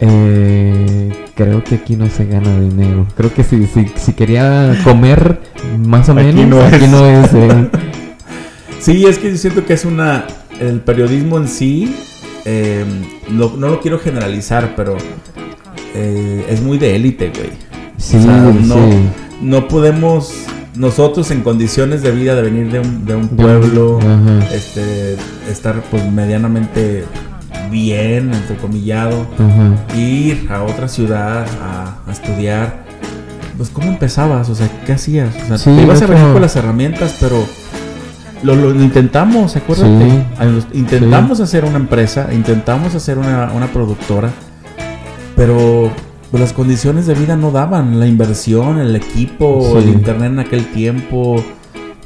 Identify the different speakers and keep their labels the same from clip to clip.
Speaker 1: Eh, creo que aquí no se gana dinero. Creo que si, si, si quería comer más o
Speaker 2: Aquí
Speaker 1: menos,
Speaker 2: no
Speaker 1: aquí
Speaker 2: es.
Speaker 1: no es. eh.
Speaker 2: Sí, es que yo siento que es una. El periodismo en sí. eh, lo- no lo quiero generalizar, pero. eh, es muy de élite, güey.
Speaker 1: Sí,
Speaker 2: O sea, no,
Speaker 1: sí.
Speaker 2: no podemos. Nosotros en condiciones de vida, de venir de un, de un
Speaker 1: De un-
Speaker 2: pueblo, este, estar pues medianamente bien, entrecomillado,
Speaker 1: Ajá.
Speaker 2: ir a otra ciudad a, a estudiar. Pues, ¿cómo empezabas? O sea, ¿qué hacías? O sea,
Speaker 1: Sí,
Speaker 2: te ibas a venir con las herramientas, pero lo, intentamos, acuérdate.
Speaker 1: Sí.
Speaker 2: Intentamos hacer una empresa, intentamos hacer una, una productora, pero pues, las condiciones de vida no daban. La inversión, el equipo, el internet en aquel tiempo.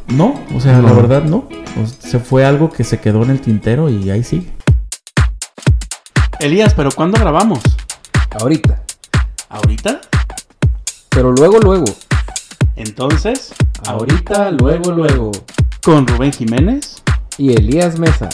Speaker 2: No, o sea, la verdad no. O sea, fue algo que se quedó en el tintero y ahí sigue. Elías, ¿pero cuándo grabamos?
Speaker 1: Ahorita.
Speaker 2: ¿Ahorita?
Speaker 1: Pero luego, luego.
Speaker 2: Entonces,
Speaker 1: Ahorita, luego, luego.
Speaker 2: con Rubén Jiménez.
Speaker 1: Y Elías Mesa.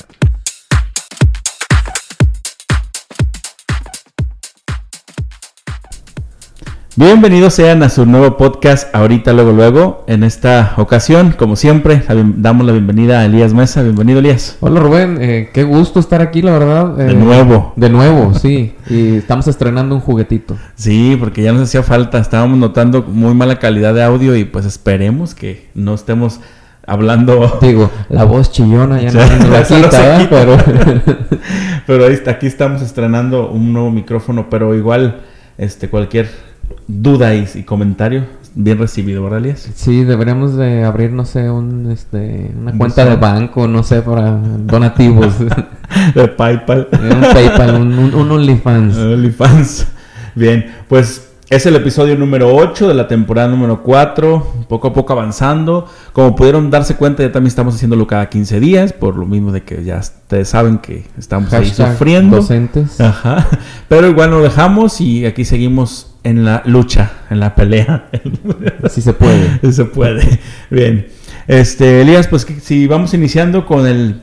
Speaker 2: Bienvenidos sean a su nuevo podcast ahorita, luego, luego. En esta ocasión, como siempre, damos la bienvenida a Elías Mesa. Bienvenido, Elías.
Speaker 1: Hola Rubén, eh, qué gusto estar aquí, la verdad.
Speaker 2: De
Speaker 1: eh,
Speaker 2: nuevo.
Speaker 1: De nuevo, sí. Y estamos estrenando un juguetito.
Speaker 2: Sí, porque ya nos hacía falta. Estábamos notando muy mala calidad de audio y pues esperemos que no estemos hablando.
Speaker 1: Digo, la voz chillona ya no, no la
Speaker 2: no
Speaker 1: quita,
Speaker 2: se
Speaker 1: ¿verdad?
Speaker 2: quita.
Speaker 1: Pero
Speaker 2: Pero ahí está, aquí estamos estrenando un nuevo micrófono, pero igual, este, cualquier duda y, y comentario, bien recibido, ¿verdad, Elías?
Speaker 1: sí, deberíamos de abrir, no sé, un, este, una cuenta de banco, no sé, para donativos.
Speaker 2: De PayPal.
Speaker 1: un PayPal, un, un, un OnlyFans.
Speaker 2: OnlyFans. Bien, pues es el episodio número 8 de la temporada número 4, poco a poco avanzando. Como pudieron darse cuenta, ya también estamos haciéndolo cada 15 días, por lo mismo de que ya ustedes saben que estamos ahí sufriendo.
Speaker 1: docentes.
Speaker 2: Ajá. Pero igual no dejamos y aquí seguimos en la lucha, en la pelea.
Speaker 1: Si se puede.
Speaker 2: Se puede. Bien. Este, Elías, pues si vamos iniciando con el.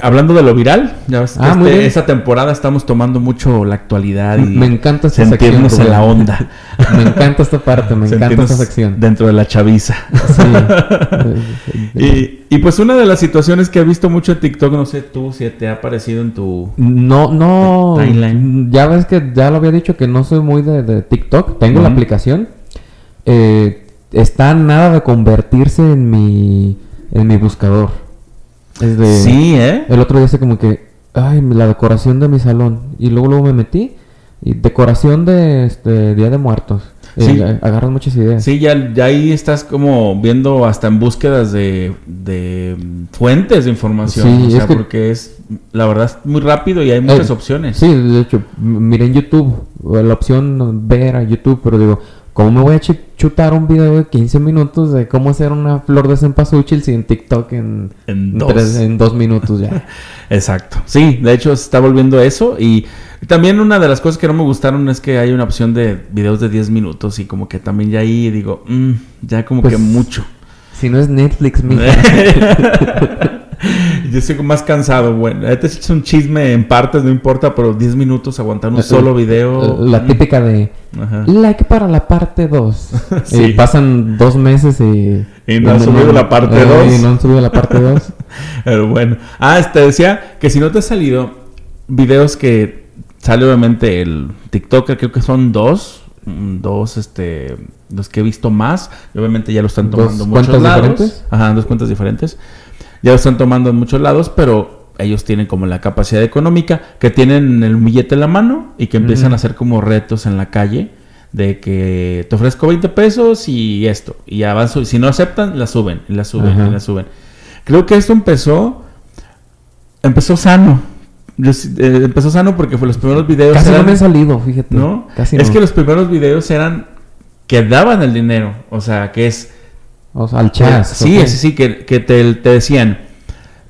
Speaker 2: Hablando de lo viral, ya ves
Speaker 1: Ah,
Speaker 2: este- esta temporada estamos tomando mucho la actualidad y
Speaker 1: Me encanta esta
Speaker 2: sentirnos
Speaker 1: sección.
Speaker 2: en la onda.
Speaker 1: Me encanta esta parte, me encanta esta sección.
Speaker 2: Dentro de la chaviza.
Speaker 1: Sí.
Speaker 2: Y, y pues una de las situaciones que he visto mucho en TikTok, no sé tú si te ha aparecido en tu...
Speaker 1: No, no.
Speaker 2: Timeline.
Speaker 1: Ya ves que ya lo había dicho que no soy muy de, de TikTok. Tengo la aplicación. Eh, está nada de convertirse en mi, en mi buscador. Es de,
Speaker 2: Sí, ¿eh?
Speaker 1: El otro día hace como que, ay, la decoración de mi salón. Y luego, luego me metí. Y decoración de este Día de Muertos. Eh,
Speaker 2: Sí.
Speaker 1: agarras muchas ideas.
Speaker 2: Sí, ya, ya ahí estás como viendo hasta en búsquedas de, de fuentes de información.
Speaker 1: Sí,
Speaker 2: o sea,
Speaker 1: es que-
Speaker 2: porque es, la verdad, es muy rápido y hay muchas
Speaker 1: Eh,
Speaker 2: opciones.
Speaker 1: Sí, de hecho, miré en YouTube la opción ver a YouTube, pero digo, ¿cómo me voy a chutar un video de 15 minutos de cómo hacer una flor de cempasúchil si en TikTok en,
Speaker 2: En
Speaker 1: en
Speaker 2: dos.
Speaker 1: tres- en dos minutos ya?
Speaker 2: Exacto. Sí, de hecho se está volviendo eso. Y también una de las cosas que no me gustaron es que hay una opción de videos de 10 minutos y como que también ya ahí digo, mm, ya como
Speaker 1: Pues,
Speaker 2: que mucho.
Speaker 1: si no es Netflix, mija.
Speaker 2: Yo estoy más cansado. Bueno, este es un chisme en partes, no importa, pero 10 minutos aguantar un solo video.
Speaker 1: La
Speaker 2: mm,
Speaker 1: típica de
Speaker 2: Ajá.
Speaker 1: like para la parte 2.
Speaker 2: Sí.
Speaker 1: Y pasan dos meses y...
Speaker 2: Y no han subido la parte
Speaker 1: eh,
Speaker 2: dos.
Speaker 1: Y no han subido la parte 2.
Speaker 2: Pero bueno. Ah, te decía que si no te ha salido videos que sale obviamente el TikToker, creo que son dos. mm, Dos, este, los que he visto más. Y obviamente ya lo están
Speaker 1: ¿Dos
Speaker 2: tomando muchos
Speaker 1: cuentas
Speaker 2: lados.
Speaker 1: diferentes?
Speaker 2: Ajá, dos cuentas diferentes. Ya lo están tomando en muchos lados, pero ellos tienen como la capacidad económica que tienen el billete en la mano y que empiezan a hacer como retos en la calle de que te ofrezco 20 pesos y esto. Y ya van su- Si no aceptan, la suben, la suben,
Speaker 1: Ajá.
Speaker 2: y la suben. Creo que esto empezó. Empezó sano. Yo eh, empezó sano porque fue los primeros videos.
Speaker 1: Casi no me han salido, fíjate.
Speaker 2: ¿no?
Speaker 1: Casi
Speaker 2: es
Speaker 1: no.
Speaker 2: que los primeros videos eran que daban el dinero. O sea, que es.
Speaker 1: O sea, al chas.
Speaker 2: sí, sí, sí, que, que te, te decían.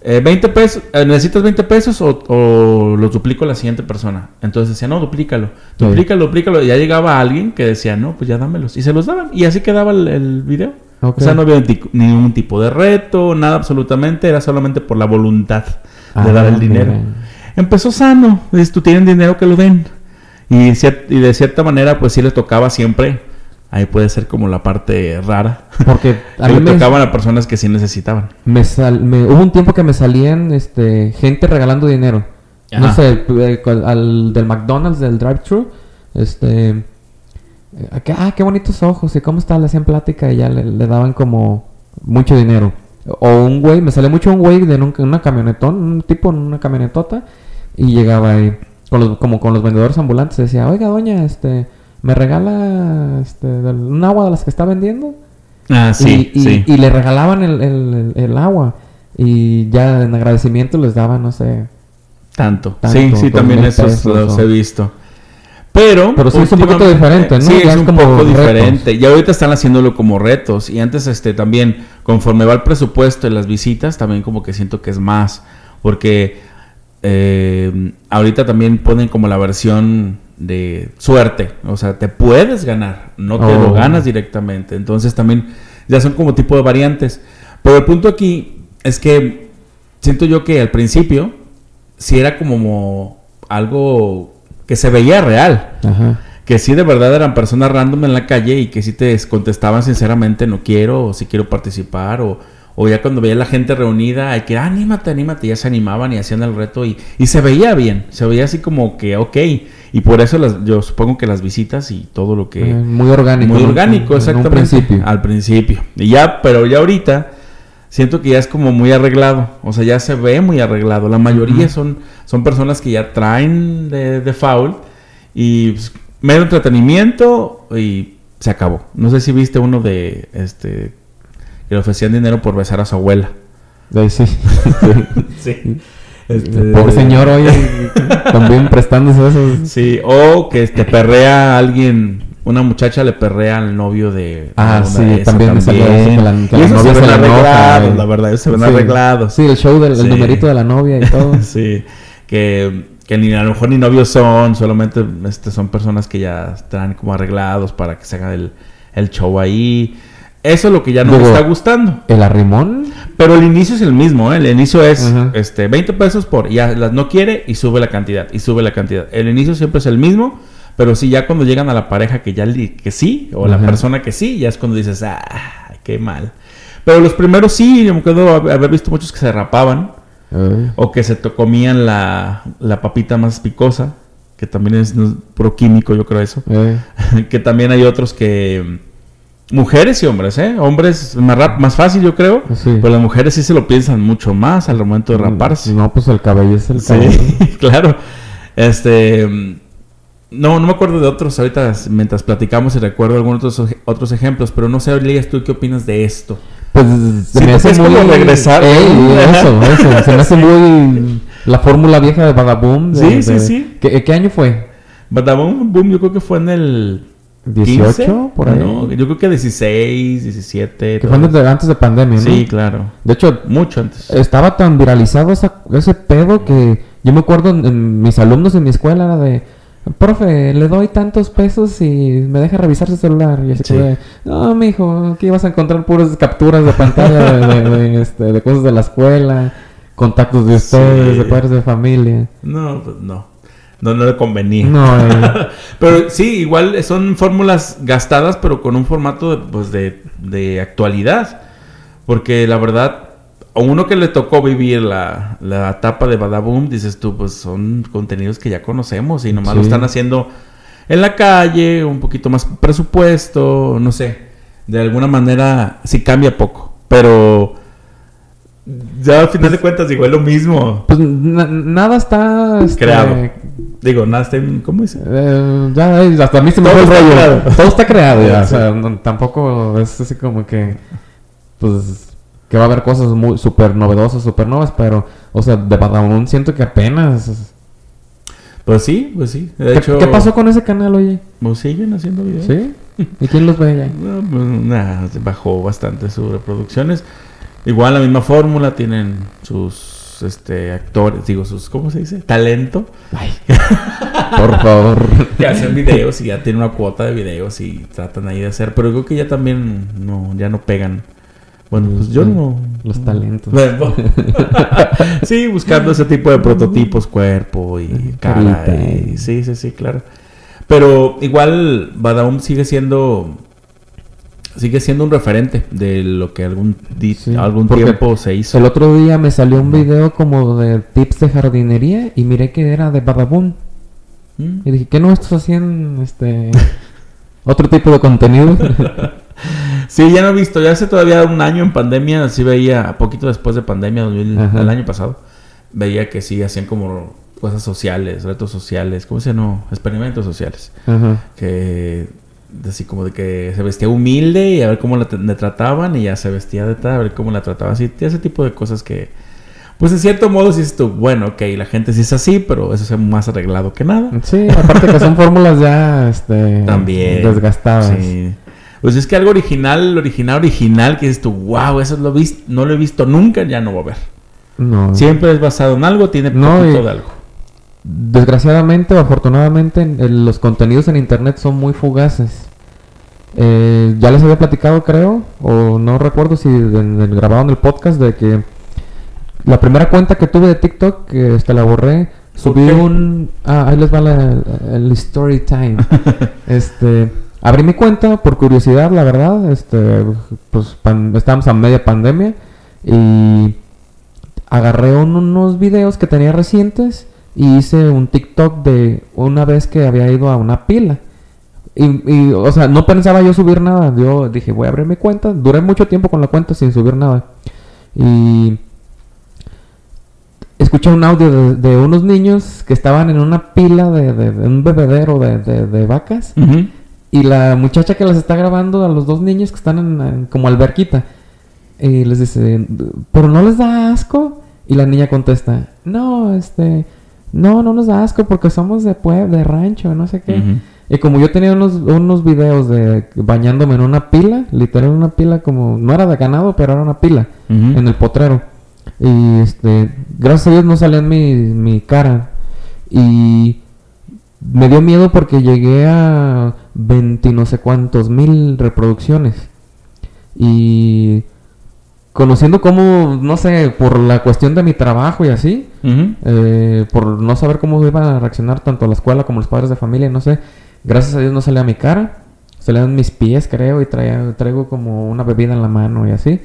Speaker 2: eh, 20 pesos, eh, ¿necesitas 20 pesos o, o los duplico a la siguiente persona? Entonces decía, no, duplícalo, duplícalo, duplícalo. Y ya llegaba alguien que decía, no, pues ya dámelos. Y se los daban. Y así quedaba el, el video. O sea, no había ningún tipo de reto, nada absolutamente. Era solamente por la voluntad de
Speaker 1: Ah,
Speaker 2: dar el dinero. Empezó sano. Dices, tú tienen dinero que lo den. Y, y de cierta manera, pues sí le tocaba siempre. Ahí puede ser como la parte rara.
Speaker 1: Porque a
Speaker 2: que
Speaker 1: mí
Speaker 2: le
Speaker 1: me,
Speaker 2: tocaban a personas que sí necesitaban.
Speaker 1: me sal- me- hubo un tiempo que me salían este gente regalando dinero. No sé, eh, al del McDonald's del drive-thru, este eh, ah, qué bonitos ojos y cómo está, le hacían plática y ya le, le daban como mucho dinero. O un güey, me salió mucho un güey de un- una camionetón, un tipo en una camionetota y llegaba ahí con los, como con los vendedores ambulantes decía, oiga doña, este, me regala este, un agua de las que está vendiendo.
Speaker 2: Ah, sí,
Speaker 1: y, y-
Speaker 2: sí.
Speaker 1: y le regalaban el, el- agua. Y ya en agradecimiento les daban, no sé.
Speaker 2: Tanto.
Speaker 1: Tanto,
Speaker 2: sí, sí, también esos los
Speaker 1: o-
Speaker 2: he visto. Pero,
Speaker 1: Pero sí es un poquito diferente, ¿no?
Speaker 2: Sí,
Speaker 1: Ya
Speaker 2: es,
Speaker 1: es
Speaker 2: un
Speaker 1: como
Speaker 2: poco diferente. Y ahorita están haciéndolo como retos. Y antes, este, también, conforme va el presupuesto y las visitas, también como que siento que es más. Porque eh, ahorita también ponen como la versión de suerte. O sea, te puedes ganar, no te lo
Speaker 1: Oh.
Speaker 2: ganas directamente. Entonces también ya son como tipo de variantes. Pero el punto aquí es que siento yo que al principio sí era como algo que se veía real.
Speaker 1: Ajá.
Speaker 2: Que sí de verdad eran personas random en la calle y que sí te contestaban sinceramente no quiero o si quiero participar o, o ya cuando veía la gente reunida hay que "Ah, anímate, anímate, ya se animaban y hacían el reto y, y se veía bien, se veía así como que ok y por eso las, yo supongo que las visitas y todo lo que...
Speaker 1: Eh, muy orgánico.
Speaker 2: Muy orgánico,
Speaker 1: En
Speaker 2: exactamente.
Speaker 1: principio.
Speaker 2: Al principio. Y ya, pero ya ahorita siento que ya es como muy arreglado. O sea, ya se ve muy arreglado. La mayoría son, son personas que ya traen de, de foul y pues, mero entretenimiento y se acabó. No sé si viste uno de este que le ofrecían dinero por besar a su abuela.
Speaker 1: Sí. sí.
Speaker 2: Sí.
Speaker 1: Pobre señor, oye, también prestándose eso.
Speaker 2: Sí, o que te perrea a alguien, una muchacha le perrea al novio de.
Speaker 1: Ah, sí,
Speaker 2: de
Speaker 1: también eso, que la- que
Speaker 2: Y
Speaker 1: novia
Speaker 2: se
Speaker 1: se
Speaker 2: ven arreglados, la verdad, se ven
Speaker 1: Sí.
Speaker 2: arreglados.
Speaker 1: Sí, el show del el numerito de la novia y todo.
Speaker 2: Sí, que, que ni a lo mejor ni novios son, solamente este, son personas que ya están como arreglados para que se haga el, el show ahí. Eso es lo que ya no me está gustando.
Speaker 1: El arrimón.
Speaker 2: Pero el inicio es el mismo, ¿eh? El inicio es este 20 pesos por... Ya las no quiere y sube la cantidad, y sube la cantidad. El inicio siempre es el mismo, pero sí ya cuando llegan a la pareja que ya li- que sí, o la persona que sí, ya es cuando dices, ah, qué mal. Pero los primeros sí, yo me acuerdo hab- haber visto muchos que se rapaban,
Speaker 1: Eh,
Speaker 2: o que se comían la, la papita más picosa, que también es no, puro químico, yo creo eso.
Speaker 1: eh.
Speaker 2: que también hay otros que... Mujeres y hombres, ¿eh? Hombres más, rap- más fácil, yo creo.
Speaker 1: Sí.
Speaker 2: Pero las mujeres sí se lo piensan mucho más al momento de raparse.
Speaker 1: No, pues el cabello es el cabello.
Speaker 2: Sí, claro. Este. mm, No, no me acuerdo de otros ahorita mientras platicamos y recuerdo algunos otros, otros ejemplos, pero no sé, Elías, tú qué opinas de esto.
Speaker 1: Pues se
Speaker 2: Sí,
Speaker 1: me hace muy.
Speaker 2: regresar.
Speaker 1: Ey, eso, eso. Se me hace muy. La fórmula vieja de Badaboom. de-
Speaker 2: Sí, sí,
Speaker 1: de-
Speaker 2: sí.
Speaker 1: ¿Qué, qué año fue?
Speaker 2: Badabum Boom, yo creo que fue en el.
Speaker 1: 18
Speaker 2: 15?
Speaker 1: por ahí.
Speaker 2: No, yo creo que 16, 17.
Speaker 1: Que fue antes de, antes de pandemia, ¿no?
Speaker 2: Sí, claro.
Speaker 1: De hecho,
Speaker 2: Mucho antes.
Speaker 1: estaba tan viralizado esa- ese pedo que yo me acuerdo en, en mis alumnos en mi escuela era de profe le doy tantos pesos y me deja revisar su celular y así
Speaker 2: Sí.
Speaker 1: de, no mijo aquí vas a encontrar puras capturas de pantalla de, de- de, este, de cosas de la escuela contactos de ustedes
Speaker 2: Sí.
Speaker 1: de padres de familia
Speaker 2: No, pues no. No, no le convenía.
Speaker 1: no eh,
Speaker 2: Pero sí, igual son fórmulas gastadas, pero con un formato de, pues, de, de actualidad. Porque la verdad, a uno que le tocó vivir la, la etapa de Badaboom, dices tú, pues son contenidos que ya conocemos y nomás lo están haciendo en la calle, un poquito más presupuesto, no sé. De alguna manera sí cambia poco, pero ya al final de cuentas digo, es lo mismo.
Speaker 1: pues na- nada está este,
Speaker 2: Creado. Digo, nada, está ¿cómo dice?
Speaker 1: Eh, ya, hasta a mí se me fue el rollo.
Speaker 2: creado.
Speaker 1: Todo está creado ya.
Speaker 2: Sí.
Speaker 1: O sea, no- tampoco es así como que. Pues. Que va a haber cosas muy súper novedosas, súper nuevas, pero. O sea, de Badabun siento que apenas.
Speaker 2: Pues sí, pues sí. De
Speaker 1: ¿Qué,
Speaker 2: hecho,
Speaker 1: qué pasó con ese canal, oye?
Speaker 2: Pues siguen haciendo videos.
Speaker 1: ¿Sí? ¿Y quién los ve ya?
Speaker 2: No, pues, nada, bajó bastante sus reproducciones. Igual la misma fórmula, tienen sus este actores, digo, sus, ¿cómo se dice? Talento.
Speaker 1: Ay. Por favor.
Speaker 2: Que hacen videos y ya tienen una cuota de videos y tratan ahí de hacer. Pero creo que ya también no, ya no pegan. Bueno, pues yo no.
Speaker 1: Los talentos.
Speaker 2: Bueno, sí, buscando ese tipo de prototipos, cuerpo y cara. Y- sí, sí, sí, claro. Pero igual Badaum sigue siendo sigue siendo un referente de lo que algún,
Speaker 1: Sí,
Speaker 2: algún tiempo se hizo.
Speaker 1: El otro día me salió un video como de tips de jardinería y miré que era de Badabun.
Speaker 2: Mm.
Speaker 1: Y dije, ¿qué no estos hacían este otro tipo de contenido?
Speaker 2: Sí, ya no he visto. Ya hace todavía un año en pandemia, sí veía, poquito después de pandemia, 2000,
Speaker 1: Ajá.
Speaker 2: el año pasado, veía que sí hacían como cosas sociales, retos sociales, ¿cómo se llama? Experimentos sociales.
Speaker 1: Ajá.
Speaker 2: Que así como de que se vestía humilde y a ver cómo la le trataban y ya se vestía de tal, a ver cómo la trataban. Así, ese tipo de cosas que, pues en cierto modo sí es tú, bueno, ok, la gente sí es así, pero eso es más arreglado que nada.
Speaker 1: Sí, aparte que son fórmulas ya este
Speaker 2: También.
Speaker 1: desgastadas.
Speaker 2: Sí. Pues es que algo original, original, original, que dices tú, wow, eso lo vis- no lo he visto nunca, ya no va a ver.
Speaker 1: No.
Speaker 2: Siempre es basado en algo, tiene
Speaker 1: No,
Speaker 2: poquito
Speaker 1: y-
Speaker 2: de algo.
Speaker 1: Desgraciadamente o afortunadamente los contenidos en internet son muy fugaces. Eh, ya les había platicado creo, o no recuerdo si en el grabado en el podcast de que la primera cuenta que tuve de TikTok, que este, la borré, subí un... Ah, ahí les va la- el story time. este, abrí mi cuenta por curiosidad, la verdad. Este, pues pan- estábamos a media pandemia y agarré un- unos videos que tenía recientes y hice un TikTok de una vez que había ido a una pila. Y, y, o sea, no pensaba yo subir nada. Yo dije, voy a abrir mi cuenta. Duré mucho tiempo con la cuenta sin subir nada. Y escuché un audio de, de unos niños que estaban en una pila de, de- de un bebedero de, vacas. Y la muchacha que las está grabando a los dos niños que están en, en como alberquita. Y les dice, ¿pero no les da asco? Y la niña contesta, no, este, no, no nos da asco porque somos de pueblo, de rancho, no sé qué. Y como yo tenía unos, unos videos de bañándome en una pila, literal una pila como, no era de ganado, pero era una pila, en el potrero. Y este, gracias a Dios no salía en mi, mi cara. Y me dio miedo porque llegué a 20 no sé cuántos mil reproducciones. Y conociendo cómo, no sé, por la cuestión de mi trabajo y así, eh, por no saber cómo iban a reaccionar tanto la escuela como los padres de familia, no sé. Gracias a Dios no salía mi cara, salían mis pies, creo, y traía, traigo como una bebida en la mano y así.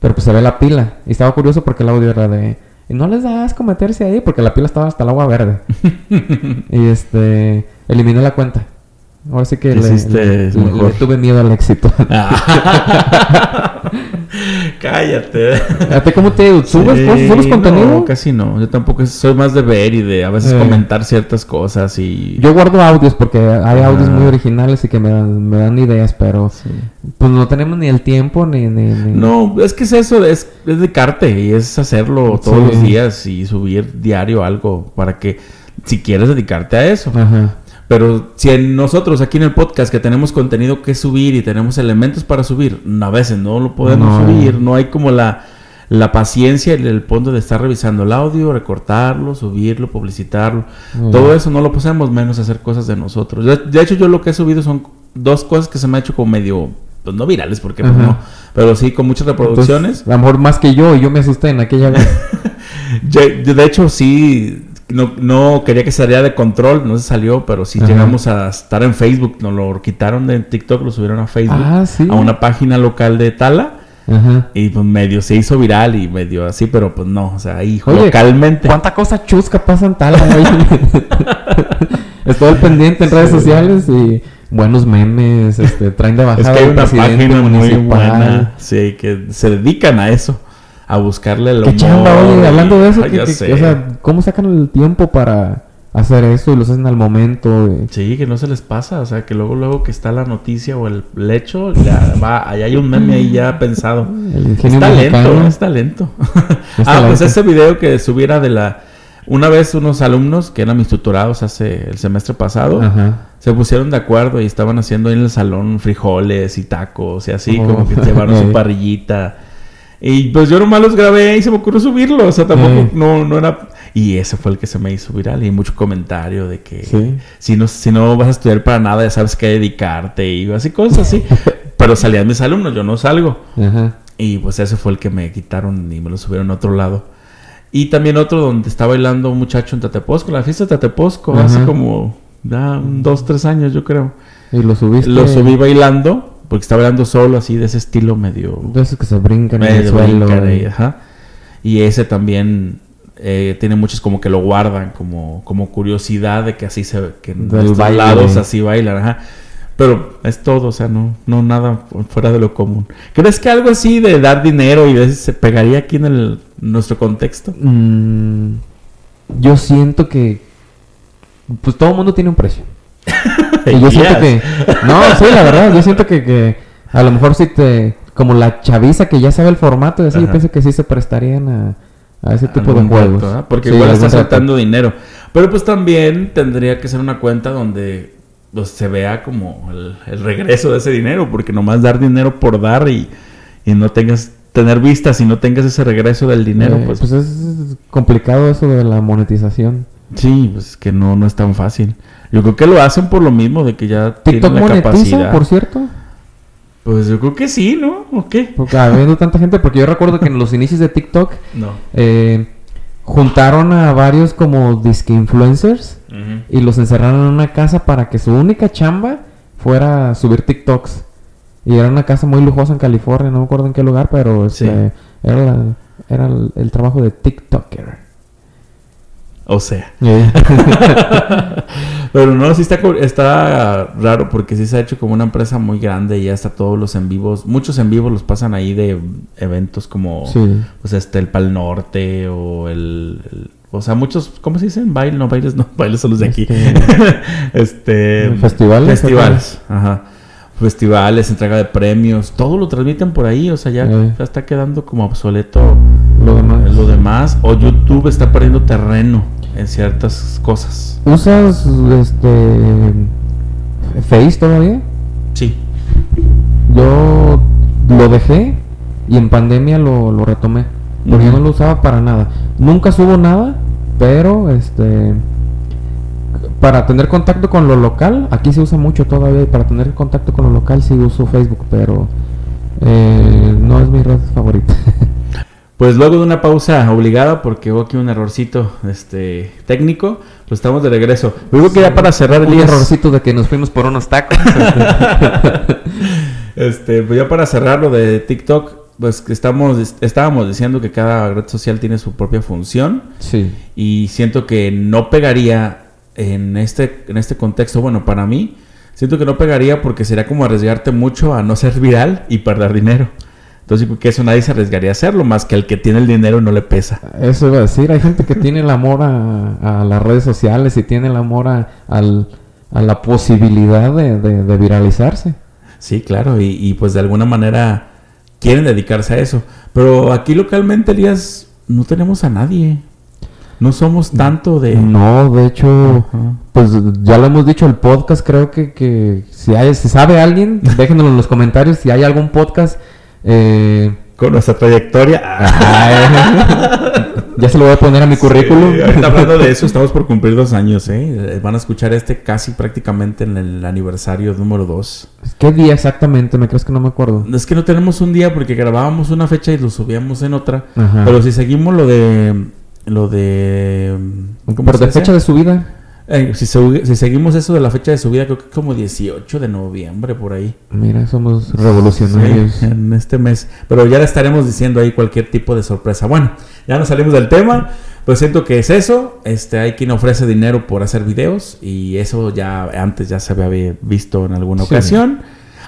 Speaker 1: Pero pues se ve la pila. Y estaba curioso porque el audio era de. Y no les da asco meterse ahí porque la pila estaba hasta el agua verde. y este. Eliminé la cuenta. Ahora sí que le, le- le- tuve miedo al éxito.
Speaker 2: Cállate.
Speaker 1: ¿A ti cómo te subes,
Speaker 2: Sí?
Speaker 1: ¿Subes contenido?
Speaker 2: No, casi no. Yo tampoco soy más de ver y de a veces
Speaker 1: Eh.
Speaker 2: comentar ciertas cosas y...
Speaker 1: Yo guardo audios porque hay audios
Speaker 2: Ah.
Speaker 1: muy originales y que me dan, me dan ideas, pero
Speaker 2: Sí.
Speaker 1: pues no tenemos ni el tiempo ni... ni, ni-
Speaker 2: No, es que es eso, es, es dedicarte y es hacerlo todos
Speaker 1: Sí.
Speaker 2: los días y subir diario algo para que si quieres dedicarte a eso.
Speaker 1: Ajá.
Speaker 2: Pero si en nosotros aquí en el podcast que tenemos contenido que subir y tenemos elementos para subir, a veces no lo podemos
Speaker 1: No.
Speaker 2: subir, no hay como la, la paciencia y el punto de estar revisando el audio, recortarlo, subirlo, publicitarlo.
Speaker 1: Mm.
Speaker 2: Todo eso no lo podemos menos hacer cosas de nosotros. De, de hecho, yo lo que he subido son dos cosas que se me ha hecho como medio, pues no virales, porque pues, no, pero sí con muchas reproducciones.
Speaker 1: Entonces, a lo mejor más que yo, yo me asusté en aquella vez.
Speaker 2: Yo- yo, de hecho, sí, no, no quería que saliera de control, no se salió, pero sí
Speaker 1: Ajá.
Speaker 2: llegamos a estar en Facebook, nos lo quitaron de TikTok, lo subieron a Facebook,
Speaker 1: ah, sí.
Speaker 2: a una página local de Tala,
Speaker 1: Ajá.
Speaker 2: y pues medio se hizo viral y medio así, pero pues no, o sea, ahí
Speaker 1: Oye,
Speaker 2: localmente.
Speaker 1: ¿Cuánta cosa chusca pasa en tal? Estoy al pendiente en redes
Speaker 2: Sí.
Speaker 1: sociales y buenos memes, este, traen de
Speaker 2: Es
Speaker 1: bajada
Speaker 2: que hay una página muy
Speaker 1: municipal.
Speaker 2: buena, sí, que se dedican a eso, a buscarle el
Speaker 1: Qué
Speaker 2: humor
Speaker 1: chamba, oye, hablando de eso,
Speaker 2: Ay,
Speaker 1: que-
Speaker 2: ya
Speaker 1: que-
Speaker 2: sé.
Speaker 1: o sea, ¿cómo sacan el tiempo para hacer eso y lo hacen al momento?
Speaker 2: Sí, que no se les pasa, o sea, que luego luego que está la noticia o el, hecho, ya va, allá hay un meme ahí ya pensado.
Speaker 1: El
Speaker 2: Es
Speaker 1: ingenio
Speaker 2: talento,
Speaker 1: mexicano.
Speaker 2: es talento.
Speaker 1: Es
Speaker 2: ah, pues ese video que subiera de la... Una vez unos alumnos, que eran mis tutorados hace el semestre pasado,
Speaker 1: Ajá.
Speaker 2: se pusieron de acuerdo y estaban haciendo ahí en el salón frijoles y tacos y así,
Speaker 1: Oh.
Speaker 2: como que llevaron su parrillita. Y pues yo nomás los grabé y se me ocurrió subirlo, o sea, tampoco, no, no era... Y ese fue el que se me hizo viral y mucho comentario de que
Speaker 1: Sí.
Speaker 2: si, no, si no vas a estudiar para nada, ya sabes qué dedicarte y así cosas así. Pero salían mis alumnos, yo no salgo.
Speaker 1: Ajá.
Speaker 2: Y pues ese fue el que me quitaron y me lo subieron a otro lado. Y también otro donde está bailando un muchacho en Tateposco, la fiesta de Tateposco,
Speaker 1: Ajá.
Speaker 2: hace como un dos, tres años yo creo.
Speaker 1: Y lo subiste.
Speaker 2: Lo subí bailando, porque estaba bailando solo, así de ese estilo medio...
Speaker 1: De esos que se brincan en el suelo. y-
Speaker 2: ajá. Y ese también eh, tiene muchos como que lo guardan como, como curiosidad de que así se... que en
Speaker 1: Del baile.
Speaker 2: lados así bailan, ajá. Pero es todo, o sea, no, no nada fuera de lo común. ¿Crees que algo así de dar dinero y de se pegaría aquí en el, nuestro contexto?
Speaker 1: Mm, yo siento que. Pues todo mundo tiene un precio. Y yo siento que. No, sí, la verdad. Yo siento que, que a lo mejor si te. Como la chaviza que ya sabe el formato y así, yo pienso que sí se prestarían a, a ese tipo de juegos.
Speaker 2: reto, ¿verdad? Porque
Speaker 1: Sí,
Speaker 2: igual está soltando dinero. Pero pues también tendría que ser una cuenta donde pues, se vea como el, el regreso de ese dinero, porque nomás dar dinero por dar y, y no tengas tener vistas y no tengas ese regreso del dinero,
Speaker 1: Eh,
Speaker 2: pues,
Speaker 1: pues es complicado eso de la monetización.
Speaker 2: Sí, pues que no, no es tan fácil. Yo creo que lo hacen por lo mismo de que ya
Speaker 1: TikTok
Speaker 2: tienen la
Speaker 1: monetiza,
Speaker 2: capacidad.
Speaker 1: por cierto.
Speaker 2: Pues yo creo que sí, ¿no? ¿O qué?
Speaker 1: Porque habiendo tanta gente, porque yo recuerdo que en los inicios de TikTok
Speaker 2: No.
Speaker 1: eh, juntaron a varios como disque influencers y los encerraron en una casa para que su única chamba fuera subir TikToks. Y era una casa muy lujosa en California, no me acuerdo en qué lugar, pero este,
Speaker 2: Sí.
Speaker 1: era, la- era el, el trabajo de TikToker.
Speaker 2: O sea. Pero no, sí está, está raro porque sí se ha hecho como una empresa muy grande y ya está todos los en vivos. Muchos en vivos los pasan ahí de eventos como
Speaker 1: Sí.
Speaker 2: pues este el Pal Norte o el, el- o sea, muchos, ¿cómo se dicen? Baile, no, bailes, no, bailes son los de aquí. este
Speaker 1: Festivales,
Speaker 2: Festivales, ajá. Festivales, entrega de premios, todo lo transmiten por ahí, o sea, ya,
Speaker 1: Eh.
Speaker 2: ya está quedando como obsoleto
Speaker 1: Lo demás.
Speaker 2: lo demás. O YouTube está perdiendo terreno en ciertas cosas.
Speaker 1: ¿Usas este Face todavía?
Speaker 2: Sí.
Speaker 1: Yo lo dejé y en pandemia lo, lo retomé. Porque yo no lo usaba para nada. Nunca subo nada, pero este para tener contacto con lo local, aquí se usa mucho todavía y para tener contacto con lo local sí uso Facebook, pero eh, no es mi red favorita.
Speaker 2: Pues luego de una pausa obligada, porque hubo aquí un errorcito este, técnico, pues estamos de regreso. Luego que ya para cerrar el
Speaker 1: Un errorcito de que nos fuimos por unos tacos.
Speaker 2: Este, pues ya para cerrar lo de TikTok, pues que estamos, estábamos diciendo que cada red social tiene su propia función.
Speaker 1: sí.
Speaker 2: Y siento que no pegaría en este, en este contexto. Bueno, para mí, siento que no pegaría porque sería como arriesgarte mucho a no ser viral y perder dinero. Entonces, porque eso nadie se arriesgaría a hacerlo, más que el que tiene el dinero no le pesa.
Speaker 1: Eso iba a decir, hay gente que tiene el amor a, a las redes sociales y tiene el amor a, al- a la posibilidad de, de- de viralizarse.
Speaker 2: Sí, claro, y, y pues de alguna manera quieren dedicarse a eso. Pero aquí localmente, Elías, no tenemos a nadie. No somos tanto de...
Speaker 1: No, de hecho, pues ya lo hemos dicho, el podcast creo que, que si, hay, si sabe alguien, déjenoslo en los comentarios si hay algún podcast. Eh,
Speaker 2: Con nuestra trayectoria.
Speaker 1: ay, ya se lo voy a poner a mi currículum.
Speaker 2: Sí, ahorita hablando de eso, estamos por cumplir dos años, ¿eh? Van a escuchar este casi prácticamente en el aniversario número dos.
Speaker 1: ¿Qué día exactamente? ¿Me crees que no me acuerdo?
Speaker 2: Es que no tenemos un día porque grabábamos una fecha y lo subíamos en otra.
Speaker 1: Ajá.
Speaker 2: Pero si seguimos lo de... Lo de... ¿cómo
Speaker 1: Pero
Speaker 2: se
Speaker 1: de
Speaker 2: dice?
Speaker 1: fecha de subida.
Speaker 2: Eh, si, se- si seguimos eso de la fecha de subida, creo que como 18 de noviembre por ahí.
Speaker 1: Mira, somos revolucionarios.
Speaker 2: Sí, en este mes. Pero ya le estaremos diciendo ahí cualquier tipo de sorpresa. Bueno, ya nos salimos del tema. Pues siento que es eso. Este, hay quien ofrece dinero por hacer videos. Y eso ya antes ya se había visto en alguna
Speaker 1: Sí.
Speaker 2: ocasión.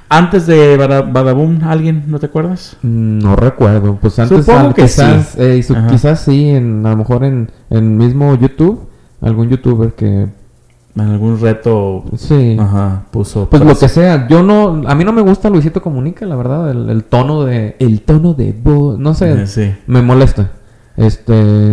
Speaker 2: Antes de Bada- Badaboom, ¿alguien? ¿No te acuerdas?
Speaker 1: Mm, No recuerdo, pues antes
Speaker 2: Supongo
Speaker 1: al-
Speaker 2: que
Speaker 1: quizás,
Speaker 2: sí.
Speaker 1: eh, su- quizás sí, en, a lo mejor en, en mismo YouTube, algún youtuber que
Speaker 2: En algún reto.
Speaker 1: sí,
Speaker 2: Ajá, puso.
Speaker 1: pues lo que sea. Yo no, a mí no me gusta Luisito Comunica, la verdad, el, el tono de, el tono de voz, no sé,
Speaker 2: Eh, sí.
Speaker 1: me molesta. Este,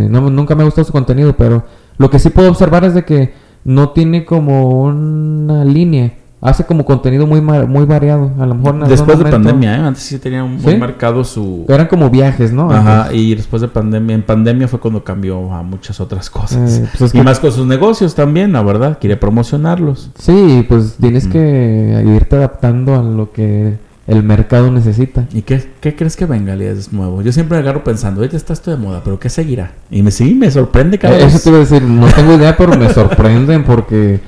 Speaker 1: no, nunca me ha gustado su contenido, pero lo que sí puedo observar es de que no tiene como una línea. Hace como contenido muy muy variado. A lo mejor
Speaker 2: Después de pandemia, ¿eh? Antes sí tenía un- muy marcado su.
Speaker 1: Eran como viajes, ¿no?
Speaker 2: Ajá, y después de pandemia, en pandemia fue cuando cambió a muchas otras cosas.
Speaker 1: Eh, pues es
Speaker 2: y
Speaker 1: que-
Speaker 2: más con sus negocios también, la verdad, quiere promocionarlos.
Speaker 1: Sí, pues tienes que irte adaptando a lo que el mercado necesita.
Speaker 2: ¿Y qué, qué crees que venga, es nuevo? Yo siempre me agarro pensando, ya está esto de moda, pero ¿qué seguirá? Y me sí, me sorprende cada
Speaker 1: Eh,
Speaker 2: vez.
Speaker 1: Eso te iba a decir, no tengo idea, pero me sorprenden porque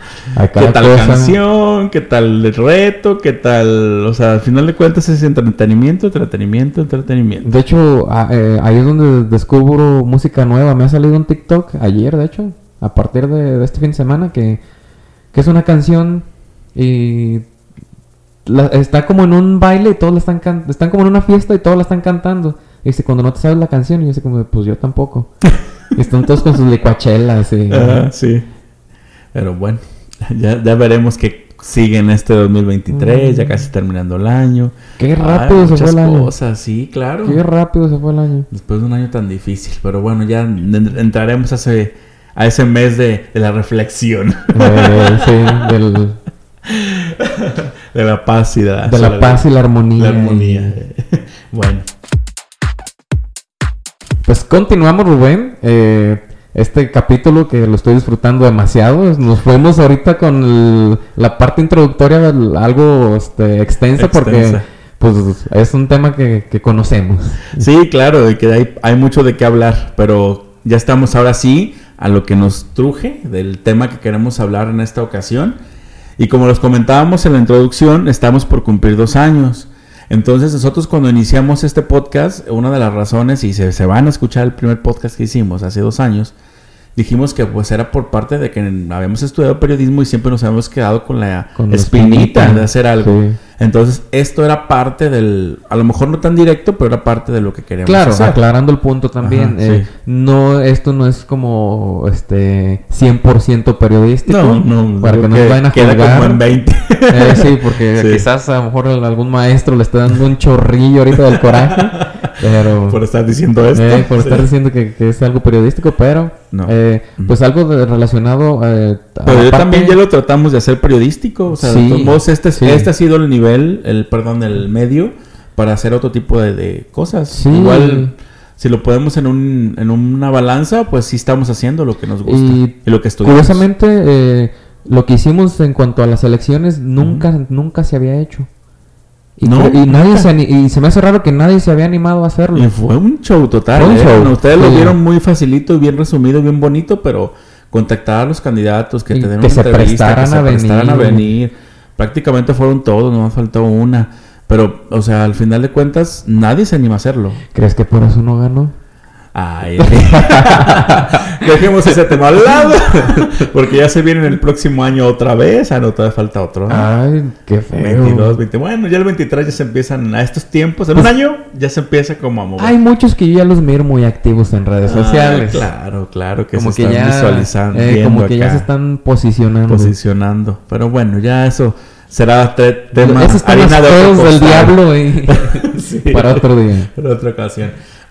Speaker 2: ¿Qué tal
Speaker 1: cosa.
Speaker 2: canción? ¿Qué tal el reto? ¿Qué tal? O sea, al final de cuentas es entretenimiento, entretenimiento, entretenimiento.
Speaker 1: De hecho, a- eh, ahí es donde descubro música nueva. Me ha salido un TikTok ayer, de hecho, a partir de, de este fin de semana, que, que es una canción y la- está como en un baile y todos la están can- están como en una fiesta y todos la están cantando. Y dice, cuando no te sabes la canción, y yo dice como, pues yo tampoco. y están todos con sus licuachelas y...
Speaker 2: Ajá, sí. Pero bueno, ya, ya veremos qué sigue en este 2023, ya
Speaker 1: Mm.
Speaker 2: casi terminando el año.
Speaker 1: Qué
Speaker 2: Ay,
Speaker 1: rápido se fue el año.
Speaker 2: cosas, sí, claro.
Speaker 1: Qué rápido se fue el año.
Speaker 2: Después de un año tan difícil. Pero bueno, ya en- entraremos a ese, a ese mes de, de la reflexión,
Speaker 1: Eh, sí, del-
Speaker 2: de la paz y de la,
Speaker 1: de la paz y la armonía.
Speaker 2: la armonía. bueno,
Speaker 1: Pues continuamos, Rubén. Eh, este capítulo que lo estoy disfrutando demasiado. Nos fuimos ahorita con el- la parte introductoria algo este, extensa, porque pues es un tema que, que conocemos.
Speaker 2: sí, claro, y que hay, hay mucho de qué hablar. Pero ya estamos ahora sí a lo que nos truje del tema que queremos hablar en esta ocasión. Y como los comentábamos en la introducción, estamos por cumplir dos años. Entonces nosotros cuando iniciamos este podcast, una de las razones, y se, se van a escuchar el primer podcast que hicimos hace dos años, dijimos que pues era por parte de que habíamos estudiado periodismo y siempre nos habíamos quedado con la
Speaker 1: Con
Speaker 2: espinita
Speaker 1: espinita.
Speaker 2: de hacer algo.
Speaker 1: Sí.
Speaker 2: Entonces esto era parte del, a lo mejor no tan directo, pero era parte de lo que queríamos
Speaker 1: Claro,
Speaker 2: hacer.
Speaker 1: aclarando el punto también.
Speaker 2: Ajá,
Speaker 1: eh,
Speaker 2: sí.
Speaker 1: no, esto no es como este 100% periodístico.
Speaker 2: No, no,
Speaker 1: para que no nos vayan a
Speaker 2: queda
Speaker 1: juzgar.
Speaker 2: como en 20.
Speaker 1: Eh, sí, porque
Speaker 2: Sí.
Speaker 1: quizás a lo mejor algún maestro le esté dando un chorrillo ahorita del coraje, pero
Speaker 2: por estar diciendo esto.
Speaker 1: eh, por
Speaker 2: Sí.
Speaker 1: estar diciendo que, que es algo periodístico, pero
Speaker 2: No.
Speaker 1: eh, pues algo de- relacionado. Eh,
Speaker 2: Pero yo también ya lo tratamos de hacer periodístico. O sea,
Speaker 1: Sí,
Speaker 2: de todos modos, este,
Speaker 1: sí.
Speaker 2: este ha sido el nivel, el perdón, el medio para hacer otro tipo de, de cosas.
Speaker 1: Sí.
Speaker 2: Igual, si lo podemos en, un, en una balanza, pues sí estamos haciendo lo que nos gusta y,
Speaker 1: Y
Speaker 2: lo que estudiamos.
Speaker 1: Curiosamente, eh, lo que hicimos en cuanto a las elecciones nunca, nunca se había hecho. Y,
Speaker 2: No,
Speaker 1: y nadie se y se me hace raro que nadie se había animado a hacerlo.
Speaker 2: Y fue un show total.
Speaker 1: Un
Speaker 2: ¿eh?
Speaker 1: show,
Speaker 2: Bueno, ustedes lo vieron muy facilito bien resumido, bien bonito, pero contactar a los candidatos, que te den
Speaker 1: que
Speaker 2: una
Speaker 1: se
Speaker 2: entrevista,
Speaker 1: prestaran
Speaker 2: que se
Speaker 1: a
Speaker 2: prestaran a
Speaker 1: venir.
Speaker 2: Prácticamente fueron todos, no faltó una. Pero, o sea, al final de cuentas, nadie se anima a hacerlo.
Speaker 1: ¿Crees que por eso no ganó?
Speaker 2: Ay, dejemos ese tema al lado. Porque ya se viene en el próximo año otra vez. Ah, no, todavía falta otro. ¿no?
Speaker 1: Ay, qué feo.
Speaker 2: 22, 20. Bueno, ya el 23 ya se empiezan a estos tiempos. En un año ya se empieza como a mover.
Speaker 1: Hay muchos que yo ya los miro muy activos en redes
Speaker 2: Ah,
Speaker 1: sociales.
Speaker 2: claro, claro, que
Speaker 1: como
Speaker 2: se
Speaker 1: que
Speaker 2: están
Speaker 1: ya,
Speaker 2: visualizando.
Speaker 1: eh, como que ya se están posicionando.
Speaker 2: posicionando. Pero bueno, ya eso será te- tema.
Speaker 1: Esos están los del diablo y
Speaker 2: Sí.
Speaker 1: para otro día.
Speaker 2: Para otra ocasión.